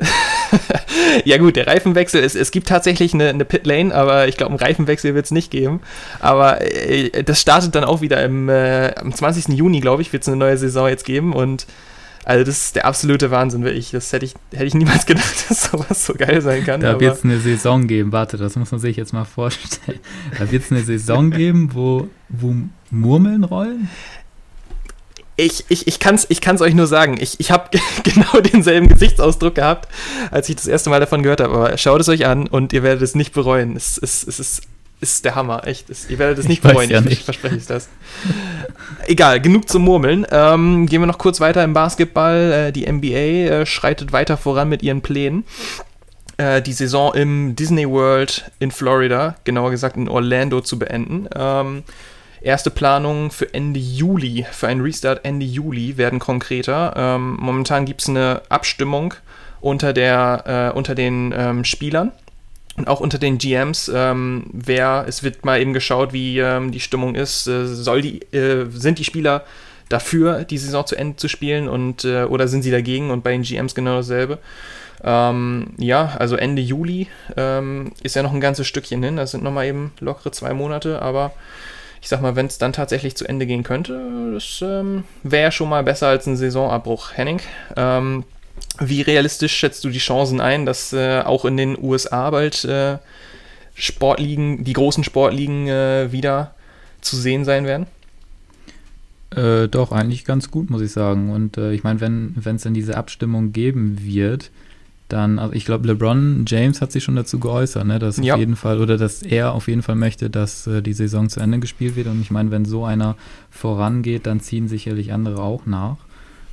[laughs] ja gut, der Reifenwechsel, es, es gibt tatsächlich eine, eine Pit Lane, aber ich glaube, einen Reifenwechsel wird es nicht geben. Aber äh, das startet dann auch wieder im, äh, am 20. Juni, glaube ich, wird es eine neue Saison jetzt geben und also das ist der absolute Wahnsinn, wirklich. Das hätte ich, hätte ich niemals [laughs] gedacht, dass sowas so geil sein kann. Da wird es eine Saison geben, warte, das muss man sich jetzt mal vorstellen. Da wird es eine Saison geben, wo, wo Murmeln rollen? Ich, ich, ich kann es ich kann's euch nur sagen. Ich, ich habe [laughs] genau denselben Gesichtsausdruck gehabt, als ich das erste Mal davon gehört habe. Aber schaut es euch an und ihr werdet es nicht bereuen. Es, es, es ist ist der Hammer, echt. ihr werdet es nicht ich bereuen, ja ich verspreche es das. Egal, genug zum Murmeln. Ähm, gehen wir noch kurz weiter im Basketball. Äh, die NBA äh, schreitet weiter voran mit ihren Plänen. Äh, die Saison im Disney World in Florida, genauer gesagt in Orlando, zu beenden. Ähm, erste Planungen für Ende Juli, für einen Restart Ende Juli werden konkreter. Ähm, momentan gibt es eine Abstimmung unter, der, äh, unter den ähm, Spielern und auch unter den GMs, ähm, wer, es wird mal eben geschaut, wie ähm, die Stimmung ist. Äh, soll die, äh, sind die Spieler dafür, die Saison zu Ende zu spielen und äh, oder sind sie dagegen? Und bei den GMs genau dasselbe. Ähm, ja, also Ende Juli ähm, ist ja noch ein ganzes Stückchen hin. Das sind nochmal eben lockere zwei Monate, aber ich sag mal, wenn es dann tatsächlich zu Ende gehen könnte, das ähm, wäre schon mal besser als ein Saisonabbruch, Henning. Ähm, wie realistisch schätzt du die Chancen ein, dass äh, auch in den USA bald äh, Sportligen, die großen Sportligen äh, wieder zu sehen sein werden? Äh, doch, eigentlich ganz gut, muss ich sagen. Und äh, ich meine, wenn es dann diese Abstimmung geben wird, dann, also ich glaube, LeBron James hat sich schon dazu geäußert, ne, dass ja. auf jeden Fall, oder dass er auf jeden Fall möchte, dass äh, die Saison zu Ende gespielt wird. Und ich meine, wenn so einer vorangeht, dann ziehen sicherlich andere auch nach.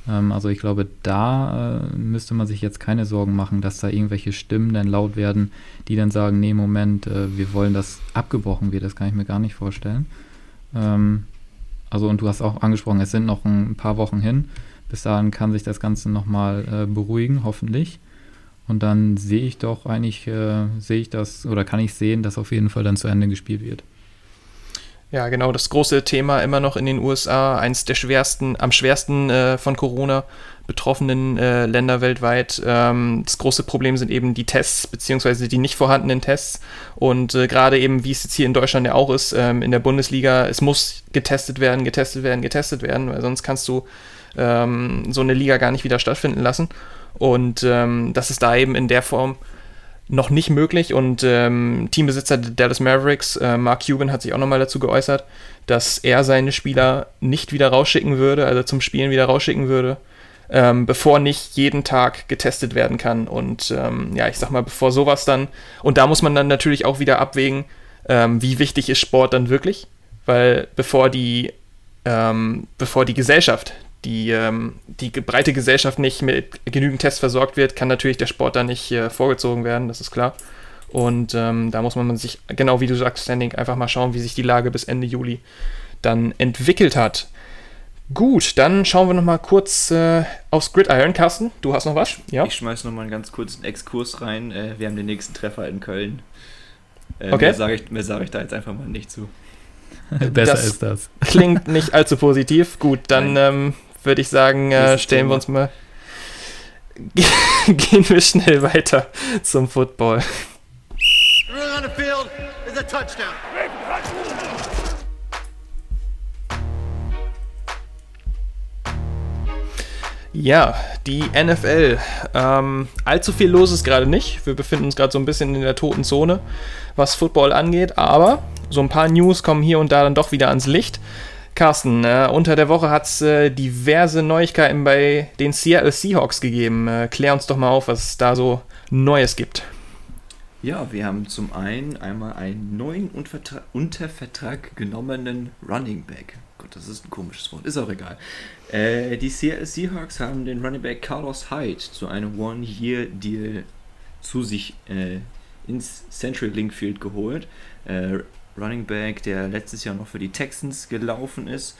Ähm, also ich glaube, da äh, müsste man sich jetzt keine Sorgen machen, dass da irgendwelche Stimmen dann laut werden, die dann sagen, nee, Moment, äh, wir wollen, dass abgebrochen wird. Das kann ich mir gar nicht vorstellen. Ähm, also und du hast auch angesprochen, es sind noch ein paar Wochen hin. Bis dahin kann sich das Ganze nochmal äh, beruhigen, hoffentlich. Und dann sehe ich doch eigentlich, äh, sehe ich das oder kann ich sehen, dass auf jeden Fall dann zu Ende gespielt wird. Ja, genau, das große Thema immer noch in den USA, eins der schwersten, am schwersten äh, von Corona betroffenen äh, Länder weltweit. Ähm, das große Problem sind eben die Tests, beziehungsweise die nicht vorhandenen Tests. Und äh, gerade eben, wie es jetzt hier in Deutschland ja auch ist, ähm, in der Bundesliga, es muss getestet werden, getestet werden, getestet werden, weil sonst kannst du ähm, so eine Liga gar nicht wieder stattfinden lassen. Und ähm, das ist da eben in der Form noch nicht möglich. Und ähm, Teambesitzer der Dallas Mavericks, äh, Mark Cuban, hat sich auch nochmal dazu geäußert, dass er seine Spieler nicht wieder rausschicken würde, also zum Spielen wieder rausschicken würde, ähm, bevor nicht jeden Tag getestet werden kann. Und ähm, ja, ich sag mal, bevor sowas dann, und da muss man dann natürlich auch wieder abwägen, ähm, wie wichtig ist Sport dann wirklich, weil bevor die, ähm, bevor die Gesellschaft, die, ähm, die breite Gesellschaft nicht mit genügend Tests versorgt wird, kann natürlich der Sport da nicht äh, vorgezogen werden, das ist klar. Und ähm, da muss man sich, genau wie du sagst, Standing, einfach mal schauen, wie sich die Lage bis Ende Juli dann entwickelt hat. Gut, dann schauen wir noch mal kurz äh, aufs Gridiron. Carsten, du hast noch was? Ja. Ich schmeiß noch mal einen ganz kurzen Exkurs rein. Äh, wir haben den nächsten Treffer in Köln. Äh, okay. Mehr sage ich, sag ich da jetzt einfach mal nicht zu. [laughs] Besser das ist das. Klingt nicht allzu positiv. Gut, dann ähm, würde ich sagen, äh, stellen wir uns mal. [laughs] Gehen wir schnell weiter zum Football. Ja, die NFL. Ähm, allzu viel los ist gerade nicht. Wir befinden uns gerade so ein bisschen in der toten Zone, was Football angeht. Aber so ein paar News kommen hier und da dann doch wieder ans Licht. Carsten, äh, unter der Woche hat es äh, diverse Neuigkeiten bei den Seattle Seahawks gegeben. Äh, klär uns doch mal auf, was es da so Neues gibt. Ja, wir haben zum einen einmal einen neuen unter Vertrag genommenen Running Back. Gott, das ist ein komisches Wort, ist auch egal. Äh, die Seahawks haben den Running Back Carlos Hyde zu einem One-Year-Deal zu sich äh, ins Central Link Field geholt. Äh, Running Back, der letztes Jahr noch für die Texans gelaufen ist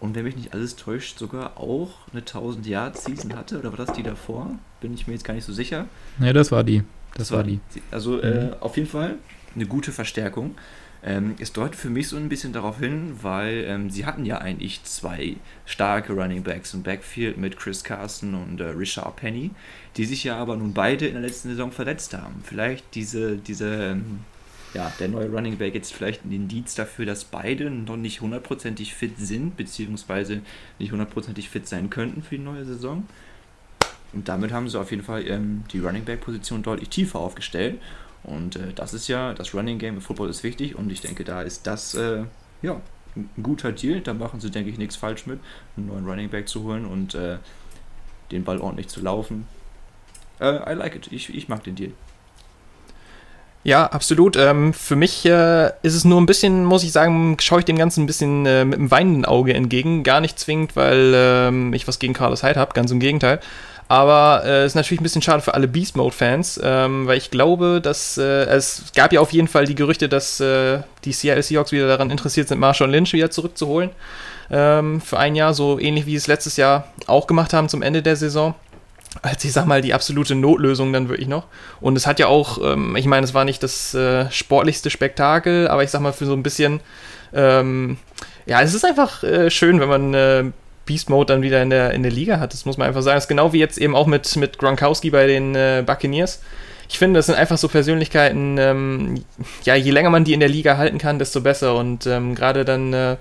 und wenn mich nicht alles täuscht, sogar auch eine 1000 Yard Season hatte oder war das die davor? Bin ich mir jetzt gar nicht so sicher. Ne, das war die. Das, das war die. Also äh, mhm. auf jeden Fall eine gute Verstärkung. Ähm, es deutet für mich so ein bisschen darauf hin, weil ähm, sie hatten ja eigentlich zwei starke Running Backs im Backfield mit Chris Carson und äh, Richard Penny, die sich ja aber nun beide in der letzten Saison verletzt haben. Vielleicht diese, diese ähm, ja, der neue Running Back jetzt vielleicht ein Indiz dafür, dass beide noch nicht hundertprozentig fit sind, beziehungsweise nicht hundertprozentig fit sein könnten für die neue Saison. Und damit haben sie auf jeden Fall ähm, die Running Back Position deutlich tiefer aufgestellt. Und äh, das ist ja, das Running Game im Football ist wichtig und ich denke, da ist das äh, ja, ein guter Deal. Da machen sie, denke ich, nichts falsch mit, einen neuen Running Back zu holen und äh, den Ball ordentlich zu laufen. Äh, I like it. Ich, ich mag den Deal. Ja, absolut. Ähm, für mich äh, ist es nur ein bisschen, muss ich sagen, schaue ich dem Ganzen ein bisschen äh, mit einem weinenden Auge entgegen. Gar nicht zwingend, weil ähm, ich was gegen Carlos Hyde habe, ganz im Gegenteil. Aber es äh, ist natürlich ein bisschen schade für alle Beast Mode-Fans, ähm, weil ich glaube, dass äh, es gab ja auf jeden Fall die Gerüchte, dass äh, die Seattle Seahawks wieder daran interessiert sind, Marshall Lynch wieder zurückzuholen. Ähm, für ein Jahr, so ähnlich wie es letztes Jahr auch gemacht haben zum Ende der Saison. Als ich sag mal, die absolute Notlösung dann wirklich noch. Und es hat ja auch, ähm, ich meine, es war nicht das äh, sportlichste Spektakel, aber ich sag mal, für so ein bisschen, ähm, ja, es ist einfach äh, schön, wenn man äh, Beast Mode dann wieder in der, in der Liga hat. Das muss man einfach sagen. Das ist genau wie jetzt eben auch mit, mit Gronkowski bei den äh, Buccaneers. Ich finde, das sind einfach so Persönlichkeiten, ähm, ja, je länger man die in der Liga halten kann, desto besser. Und ähm, gerade dann äh,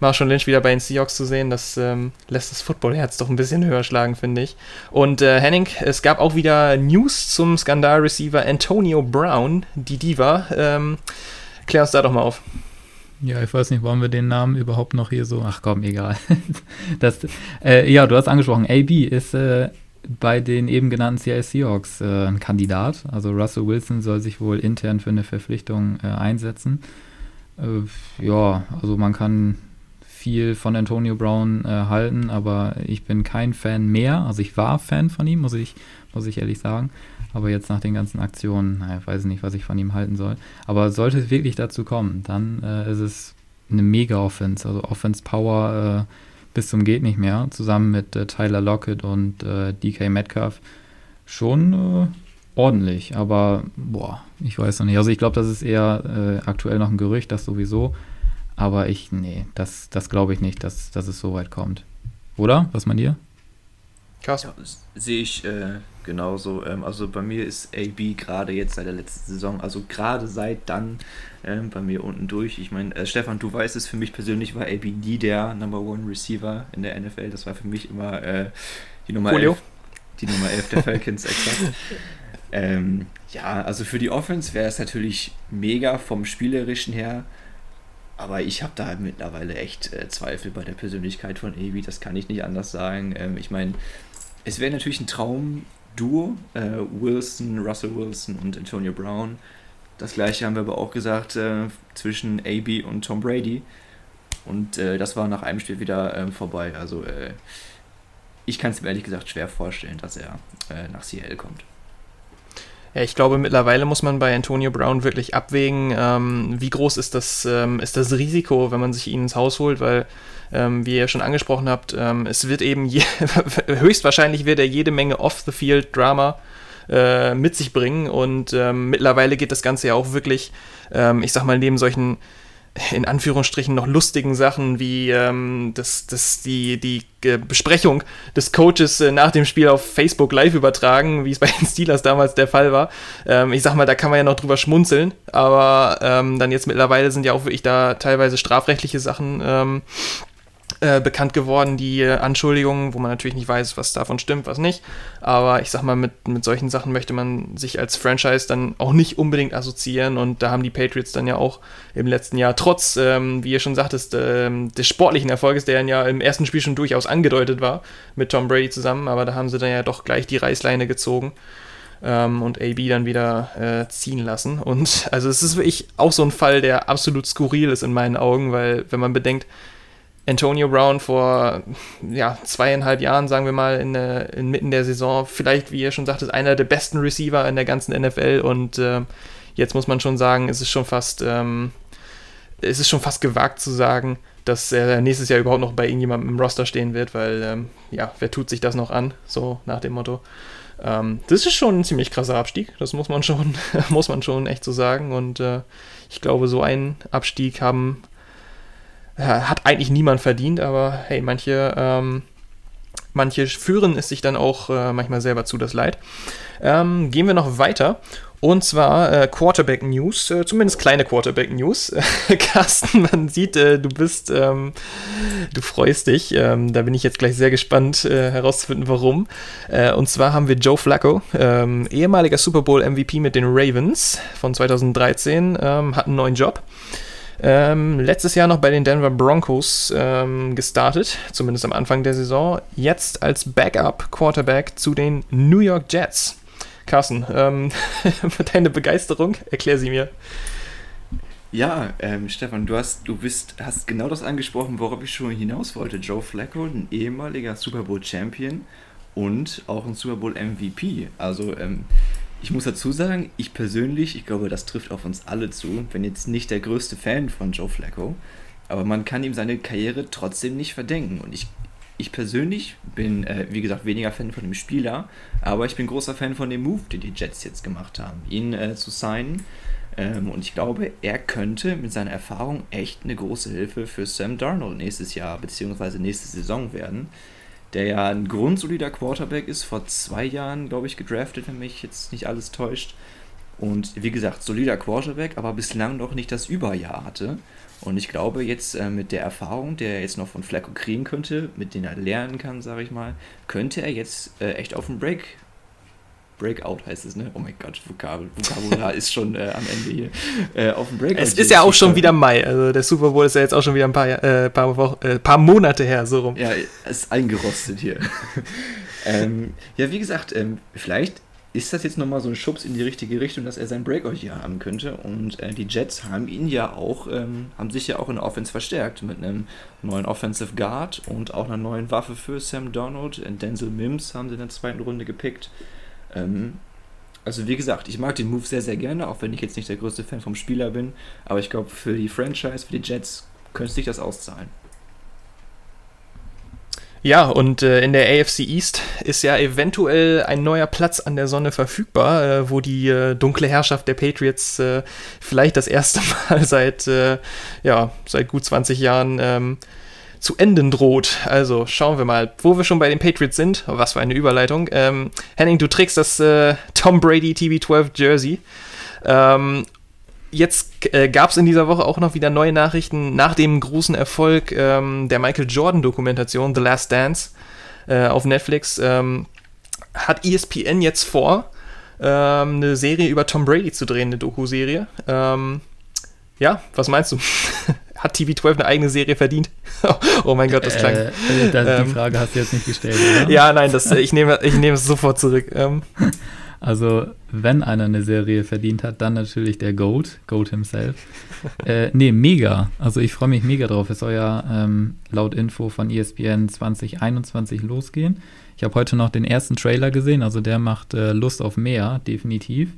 Marshall Lynch wieder bei den Seahawks zu sehen, das ähm, lässt das Footballherz doch ein bisschen höher schlagen, finde ich. Und äh, Henning, es gab auch wieder News zum Skandal-Receiver Antonio Brown, die Diva. Ähm, klär uns da doch mal auf. Ja, ich weiß nicht, wollen wir den Namen überhaupt noch hier so? Ach komm, egal. [laughs] das, äh, ja, du hast angesprochen, AB ist äh, bei den eben genannten CIS Seahawks äh, ein Kandidat. Also Russell Wilson soll sich wohl intern für eine Verpflichtung äh, einsetzen. Äh, ja, also man kann viel von Antonio Brown äh, halten, aber ich bin kein Fan mehr. Also ich war Fan von ihm, muss ich, muss ich ehrlich sagen. Aber jetzt nach den ganzen Aktionen, naja, weiß ich nicht, was ich von ihm halten soll. Aber sollte es wirklich dazu kommen, dann äh, ist es eine Mega-Offense, also Offense-Power äh, bis zum geht nicht mehr, zusammen mit äh, Tyler Lockett und äh, DK Metcalf. Schon äh, ordentlich, aber boah, ich weiß noch nicht. Also ich glaube, das ist eher äh, aktuell noch ein Gerücht, das sowieso. Aber ich, nee, das, das glaube ich nicht, dass, dass es so weit kommt. Oder? Was meint ihr? Krass. Ja, sehe ich äh, genauso. Ähm, also bei mir ist AB gerade jetzt seit der letzten Saison, also gerade seit dann ähm, bei mir unten durch. Ich meine, äh, Stefan, du weißt es, für mich persönlich war AB nie der Number One Receiver in der NFL. Das war für mich immer äh, die Nummer Julio. 11. Die Nummer 11 der Falcons, exakt. [laughs] Ähm, ja, also für die Offense wäre es natürlich mega vom Spielerischen her. Aber ich habe da mittlerweile echt äh, Zweifel bei der Persönlichkeit von AB. Das kann ich nicht anders sagen. Ähm, ich meine, es wäre natürlich ein Traumduo. Äh, Wilson, Russell Wilson und Antonio Brown. Das gleiche haben wir aber auch gesagt äh, zwischen AB und Tom Brady. Und äh, das war nach einem Spiel wieder ähm, vorbei. Also äh, ich kann es mir ehrlich gesagt schwer vorstellen, dass er äh, nach CL kommt. Ja, ich glaube, mittlerweile muss man bei Antonio Brown wirklich abwägen, ähm, wie groß ist das, ähm, ist das Risiko, wenn man sich ihn ins Haus holt, weil, ähm, wie ihr schon angesprochen habt, ähm, es wird eben, je, [laughs] höchstwahrscheinlich wird er jede Menge Off-the-Field-Drama äh, mit sich bringen und ähm, mittlerweile geht das Ganze ja auch wirklich, ähm, ich sag mal, neben solchen in Anführungsstrichen noch lustigen Sachen wie ähm, das, das, die, die äh, Besprechung des Coaches äh, nach dem Spiel auf Facebook live übertragen, wie es bei den Steelers damals der Fall war. Ähm, ich sag mal, da kann man ja noch drüber schmunzeln, aber ähm, dann jetzt mittlerweile sind ja auch wirklich da teilweise strafrechtliche Sachen ähm, äh, bekannt geworden, die Anschuldigungen, wo man natürlich nicht weiß, was davon stimmt, was nicht. Aber ich sag mal, mit, mit solchen Sachen möchte man sich als Franchise dann auch nicht unbedingt assoziieren. Und da haben die Patriots dann ja auch im letzten Jahr, trotz, ähm, wie ihr schon sagtest, ähm, des sportlichen Erfolges, der ja im ersten Spiel schon durchaus angedeutet war, mit Tom Brady zusammen, aber da haben sie dann ja doch gleich die Reißleine gezogen. Ähm, und AB dann wieder äh, ziehen lassen. Und also es ist wirklich auch so ein Fall, der absolut skurril ist in meinen Augen, weil wenn man bedenkt, Antonio Brown vor ja, zweieinhalb Jahren, sagen wir mal, in, inmitten der Saison, vielleicht, wie ihr schon sagt, ist einer der besten Receiver in der ganzen NFL und äh, jetzt muss man schon sagen, es ist schon fast, ähm, es ist schon fast gewagt zu sagen, dass er nächstes Jahr überhaupt noch bei irgendjemandem im Roster stehen wird, weil, ähm, ja, wer tut sich das noch an, so nach dem Motto. Ähm, das ist schon ein ziemlich krasser Abstieg, das muss man schon, [laughs] muss man schon echt so sagen. Und äh, ich glaube, so einen Abstieg haben hat eigentlich niemand verdient, aber hey, manche, ähm, manche führen es sich dann auch äh, manchmal selber zu, das Leid. Ähm, gehen wir noch weiter. Und zwar äh, Quarterback News, äh, zumindest kleine Quarterback News. [laughs] Carsten, man sieht, äh, du bist, ähm, du freust dich. Ähm, da bin ich jetzt gleich sehr gespannt äh, herauszufinden, warum. Äh, und zwar haben wir Joe Flacco, ähm, ehemaliger Super Bowl MVP mit den Ravens von 2013, ähm, hat einen neuen Job. Ähm, letztes Jahr noch bei den Denver Broncos ähm, gestartet, zumindest am Anfang der Saison. Jetzt als Backup-Quarterback zu den New York Jets. Carsten, ähm, [laughs] deine Begeisterung, erklär sie mir. Ja, ähm, Stefan, du hast, du bist, hast genau das angesprochen, worauf ich schon hinaus wollte. Joe Flacco, ein ehemaliger Super Bowl Champion und auch ein Super Bowl MVP. Also ähm, ich muss dazu sagen, ich persönlich, ich glaube, das trifft auf uns alle zu, bin jetzt nicht der größte Fan von Joe Flacco, aber man kann ihm seine Karriere trotzdem nicht verdenken. Und ich, ich persönlich bin, äh, wie gesagt, weniger Fan von dem Spieler, aber ich bin großer Fan von dem Move, den die Jets jetzt gemacht haben, ihn äh, zu signen. Ähm, und ich glaube, er könnte mit seiner Erfahrung echt eine große Hilfe für Sam Darnold nächstes Jahr bzw. nächste Saison werden der ja ein grundsolider Quarterback ist, vor zwei Jahren, glaube ich, gedraftet, wenn mich jetzt nicht alles täuscht. Und wie gesagt, solider Quarterback, aber bislang noch nicht das Überjahr hatte. Und ich glaube, jetzt äh, mit der Erfahrung, der er jetzt noch von Flacco kriegen könnte, mit denen er lernen kann, sage ich mal, könnte er jetzt äh, echt auf den Break Breakout heißt es, ne? Oh mein Gott, Vokabel, Vokabular ist schon äh, am Ende hier. Äh, auf dem Breakout. Es ist ja auch schon wieder Mai. Also der Super Bowl ist ja jetzt auch schon wieder ein paar, äh, paar, Wochen, äh, paar Monate her, so rum. Ja, ist eingerostet hier. [laughs] ähm, ja, wie gesagt, ähm, vielleicht ist das jetzt nochmal so ein Schubs in die richtige Richtung, dass er sein Breakout hier haben könnte. Und äh, die Jets haben ihn ja auch, ähm, haben sich ja auch in der Offense verstärkt mit einem neuen Offensive Guard und auch einer neuen Waffe für Sam Donald. Denzel Mims haben sie in der zweiten Runde gepickt. Ähm, also wie gesagt, ich mag den Move sehr, sehr gerne, auch wenn ich jetzt nicht der größte Fan vom Spieler bin. Aber ich glaube, für die Franchise, für die Jets, könnte sich das auszahlen. Ja, und äh, in der AFC East ist ja eventuell ein neuer Platz an der Sonne verfügbar, äh, wo die äh, dunkle Herrschaft der Patriots äh, vielleicht das erste [laughs] Mal seit, äh, ja, seit gut 20 Jahren ähm, zu enden droht. Also schauen wir mal, wo wir schon bei den Patriots sind. Was für eine Überleitung. Ähm, Henning, du trägst das äh, Tom Brady TB12 Jersey. Ähm, jetzt äh, gab es in dieser Woche auch noch wieder neue Nachrichten nach dem großen Erfolg ähm, der Michael Jordan-Dokumentation The Last Dance äh, auf Netflix. Ähm, hat ESPN jetzt vor, ähm, eine Serie über Tom Brady zu drehen, eine Doku-Serie. Ähm, ja, was meinst du? [laughs] hat TV12 eine eigene Serie verdient? [laughs] oh mein Gott, das klang. Äh, äh das, die ähm, Frage hast du jetzt nicht gestellt, oder? ja, nein, das, ich, nehme, ich nehme es sofort zurück. Ähm, [laughs] also, wenn einer eine Serie verdient hat, dann natürlich der Goat, Goat himself. [laughs] äh, nee, mega. Also, ich freue mich mega drauf. Es soll ja ähm, laut Info von ESPN 2021 losgehen. Ich habe heute noch den ersten Trailer gesehen, also der macht äh, Lust auf mehr, definitiv.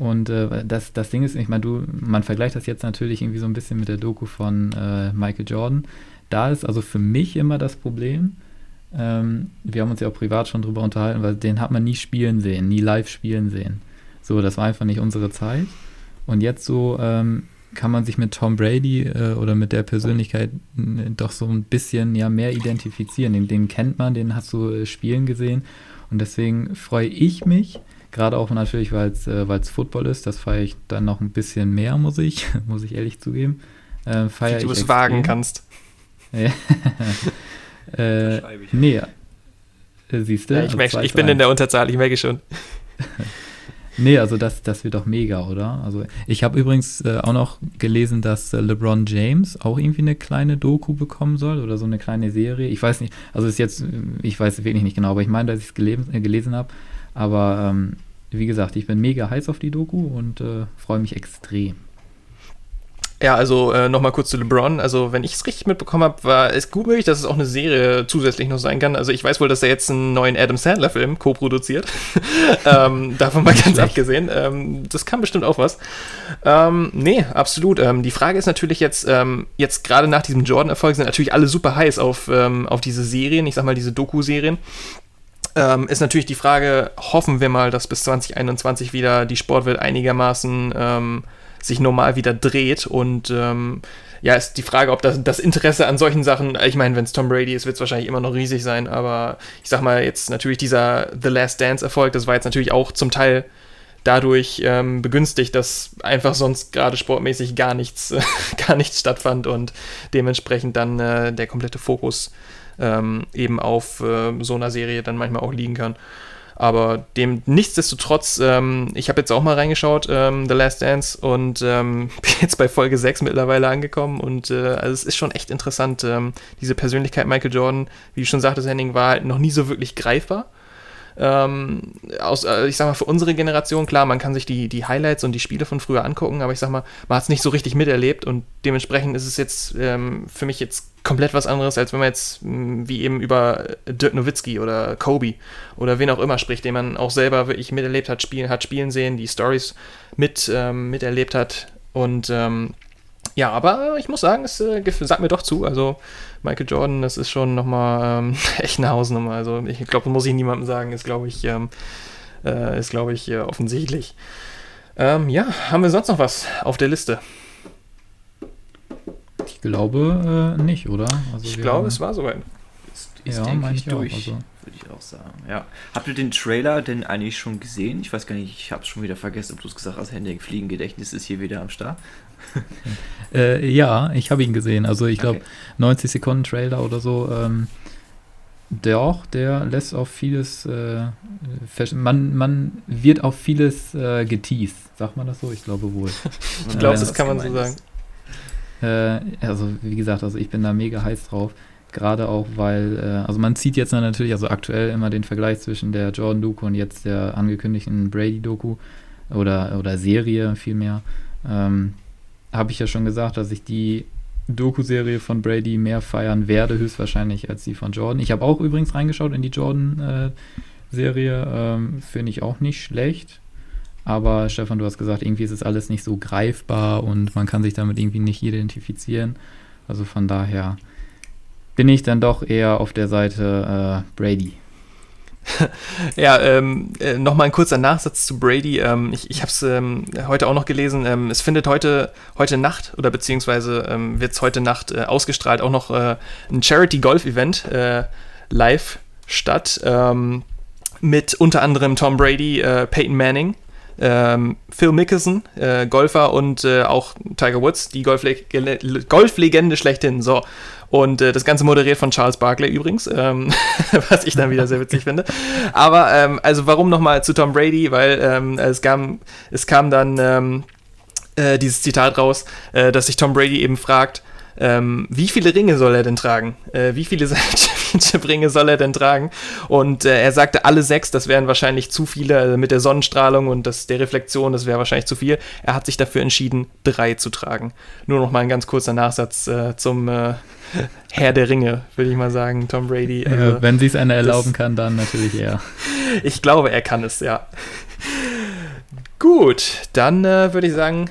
Und äh, das, das Ding ist, ich meine, du, man vergleicht das jetzt natürlich irgendwie so ein bisschen mit der Doku von äh, Michael Jordan. Da ist also für mich immer das Problem, ähm, wir haben uns ja auch privat schon drüber unterhalten, weil den hat man nie spielen sehen, nie live spielen sehen. So, das war einfach nicht unsere Zeit. Und jetzt so ähm, kann man sich mit Tom Brady äh, oder mit der Persönlichkeit äh, doch so ein bisschen ja mehr identifizieren. Den, den kennt man, den hast du äh, spielen gesehen. Und deswegen freue ich mich, gerade auch natürlich, weil es äh, Football ist, das feiere ich dann noch ein bisschen mehr, muss ich, [laughs] muss ich ehrlich zugeben. Äh, Wie du es wagen kannst. [laughs] Äh, nee. Äh, Siehst du? Ja, ich, also ich bin in der Unterzahl, ich merke schon. [laughs] nee, also das, das wird doch mega, oder? Also ich habe übrigens äh, auch noch gelesen, dass äh, LeBron James auch irgendwie eine kleine Doku bekommen soll oder so eine kleine Serie. Ich weiß nicht, also ist jetzt, ich weiß wirklich nicht genau, aber ich meine, dass ich es gelesen, äh, gelesen habe. Aber ähm, wie gesagt, ich bin mega heiß auf die Doku und äh, freue mich extrem. Ja, also äh, nochmal kurz zu LeBron. Also, wenn ich es richtig mitbekommen habe, war es gut möglich, dass es auch eine Serie zusätzlich noch sein kann. Also, ich weiß wohl, dass er jetzt einen neuen Adam Sandler-Film co-produziert. [laughs] ähm, davon mal ganz abgesehen. Ähm, das kann bestimmt auch was. Ähm, nee, absolut. Ähm, die Frage ist natürlich jetzt, ähm, jetzt gerade nach diesem Jordan-Erfolg sind natürlich alle super heiß auf, ähm, auf diese Serien, ich sag mal diese Doku-Serien. Ähm, ist natürlich die Frage, hoffen wir mal, dass bis 2021 wieder die Sportwelt einigermaßen ähm, sich normal wieder dreht. Und ähm, ja, ist die Frage, ob das, das Interesse an solchen Sachen, ich meine, wenn es Tom Brady ist, wird es wahrscheinlich immer noch riesig sein, aber ich sag mal, jetzt natürlich dieser The Last Dance-Erfolg, das war jetzt natürlich auch zum Teil dadurch ähm, begünstigt, dass einfach sonst gerade sportmäßig gar nichts, [laughs] gar nichts stattfand und dementsprechend dann äh, der komplette Fokus ähm, eben auf äh, so einer Serie dann manchmal auch liegen kann. Aber dem nichtsdestotrotz, ähm, ich habe jetzt auch mal reingeschaut, ähm, The Last Dance, und ähm, [laughs] bin jetzt bei Folge 6 mittlerweile angekommen. Und äh, also es ist schon echt interessant. Ähm, diese Persönlichkeit Michael Jordan, wie du schon sagtest, Henning, war halt noch nie so wirklich greifbar. Ähm, aus, äh, ich sag mal, für unsere Generation, klar, man kann sich die, die Highlights und die Spiele von früher angucken, aber ich sag mal, man hat es nicht so richtig miterlebt und dementsprechend ist es jetzt ähm, für mich jetzt komplett was anderes, als wenn man jetzt mm, wie eben über Dirk Nowitzki oder Kobe oder wen auch immer spricht, den man auch selber wirklich miterlebt hat, spielen, hat spielen sehen, die Stories mit, ähm, miterlebt hat und ähm, ja, aber ich muss sagen, es äh, sagt mir doch zu. Also Michael Jordan, das ist schon nochmal ähm, [laughs] echt eine Hausnummer. Also ich glaube, muss ich niemandem sagen, ist glaube ich, ähm, äh, ist glaube ich äh, offensichtlich. Ähm, ja, haben wir sonst noch was auf der Liste? Ich glaube äh, nicht, oder? Also ich glaube, es war soweit. Ist, ist ja, denke ich, durch, also. würde ich auch sagen. Ja. Habt ihr den Trailer denn eigentlich schon gesehen? Ich weiß gar nicht, ich habe es schon wieder vergessen, ob du es gesagt hast, Henning, Fliegengedächtnis ist hier wieder am Start. [laughs] äh, ja, ich habe ihn gesehen. Also ich glaube, okay. 90 Sekunden Trailer oder so. Ähm, der auch, der lässt auf vieles, äh, man, man wird auf vieles äh, geteased, sagt man das so? Ich glaube wohl. ich glaube, das kann man so sagen. Äh, also wie gesagt, also ich bin da mega heiß drauf. Gerade auch, weil, äh, also man zieht jetzt natürlich, also aktuell immer den Vergleich zwischen der Jordan-Doku und jetzt der angekündigten Brady-Doku oder, oder Serie vielmehr. Ähm, Habe ich ja schon gesagt, dass ich die Doku-Serie von Brady mehr feiern werde, höchstwahrscheinlich als die von Jordan. Ich habe auch übrigens reingeschaut in die Jordan-Serie, äh, ähm, finde ich auch nicht schlecht. Aber Stefan, du hast gesagt, irgendwie ist es alles nicht so greifbar und man kann sich damit irgendwie nicht identifizieren. Also von daher bin ich dann doch eher auf der Seite äh, Brady. [laughs] ja, ähm, äh, nochmal ein kurzer Nachsatz zu Brady. Ähm, ich ich habe es ähm, heute auch noch gelesen. Ähm, es findet heute, heute Nacht oder beziehungsweise ähm, wird es heute Nacht äh, ausgestrahlt auch noch äh, ein Charity-Golf-Event äh, live statt. Ähm, mit unter anderem Tom Brady, äh, Peyton Manning, ähm, Phil Mickelson, äh, Golfer und äh, auch Tiger Woods, die Golflegende, schlechthin. So. Und äh, das Ganze moderiert von Charles Barkley übrigens, ähm, [laughs] was ich dann wieder sehr witzig finde. Aber ähm, also warum nochmal zu Tom Brady? Weil ähm, es, kam, es kam dann ähm, äh, dieses Zitat raus, äh, dass sich Tom Brady eben fragt, ähm, wie viele Ringe soll er denn tragen? Äh, wie viele [laughs] Championship-Ringe soll er denn tragen? Und äh, er sagte, alle sechs, das wären wahrscheinlich zu viele also mit der Sonnenstrahlung und das, der Reflexion, das wäre wahrscheinlich zu viel. Er hat sich dafür entschieden, drei zu tragen. Nur noch mal ein ganz kurzer Nachsatz äh, zum äh, [laughs] Herr der Ringe, würde ich mal sagen, Tom Brady. Also, wenn sich einer erlauben kann, dann natürlich er. [laughs] ich glaube, er kann es, ja. Gut, dann äh, würde ich sagen,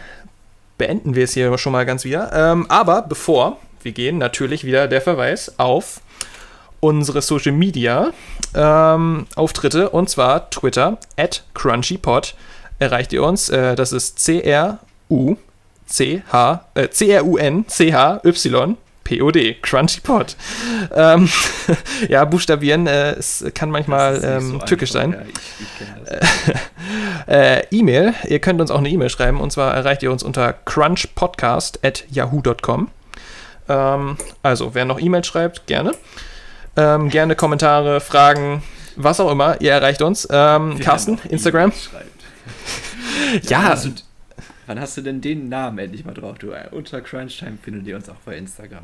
beenden wir es hier schon mal ganz wieder. Ähm, aber bevor wir gehen, natürlich wieder der Verweis auf unsere Social Media ähm, Auftritte und zwar Twitter at CrunchyPod erreicht ihr uns. Äh, das ist C-R-U C-H äh, C-R-U-N-C-H-Y P-O-D, CrunchyPod. Ähm, [laughs] ja, buchstabieren, äh, es kann manchmal ähm, so türkisch sein. Ja, [laughs] äh, E-Mail, ihr könnt uns auch eine E-Mail schreiben und zwar erreicht ihr uns unter crunchpodcast at yahoo.com. Ähm, also, wer noch E-Mail schreibt, gerne. Ähm, gerne Kommentare, Fragen, was auch immer, ihr erreicht uns. Ähm, Carsten, Instagram. [laughs] ja, ja Wann hast du denn den Namen endlich mal drauf? Du, äh, unter Crunchtime findet ihr uns auch bei Instagram.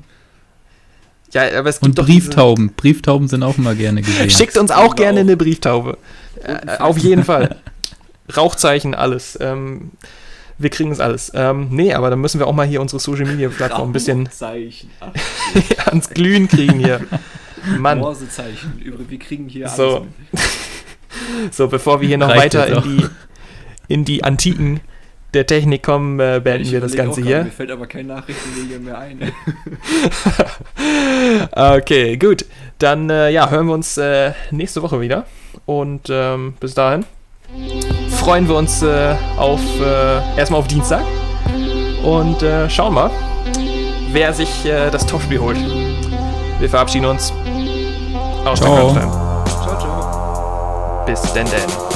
Ja, aber es gibt Und Brieftauben. Briefttauben sind auch immer gerne gesehen. [laughs] Schickt uns auch gerne eine Brieftaube. Äh, auf jeden Fall. [laughs] Rauchzeichen, alles. Ähm, wir kriegen es alles. Ähm, nee, aber dann müssen wir auch mal hier unsere Social Media Plattform ein bisschen [laughs] ans Glühen kriegen hier. Mann. Morsezeichen. Wir kriegen hier alles. So, so bevor wir hier noch Reicht weiter in die, in die antiken der Technik kommen, äh, beenden wir das Ganze hier. Mir fällt aber kein Nachrichtenwege mehr ein. [laughs] okay, gut. Dann äh, ja, hören wir uns äh, nächste Woche wieder. Und ähm, bis dahin freuen wir uns äh, auf äh, erstmal auf Dienstag. Und äh, schauen mal, wer sich das Topspiel holt. Wir verabschieden uns aus ciao. der Ciao, ciao. Bis denn denn.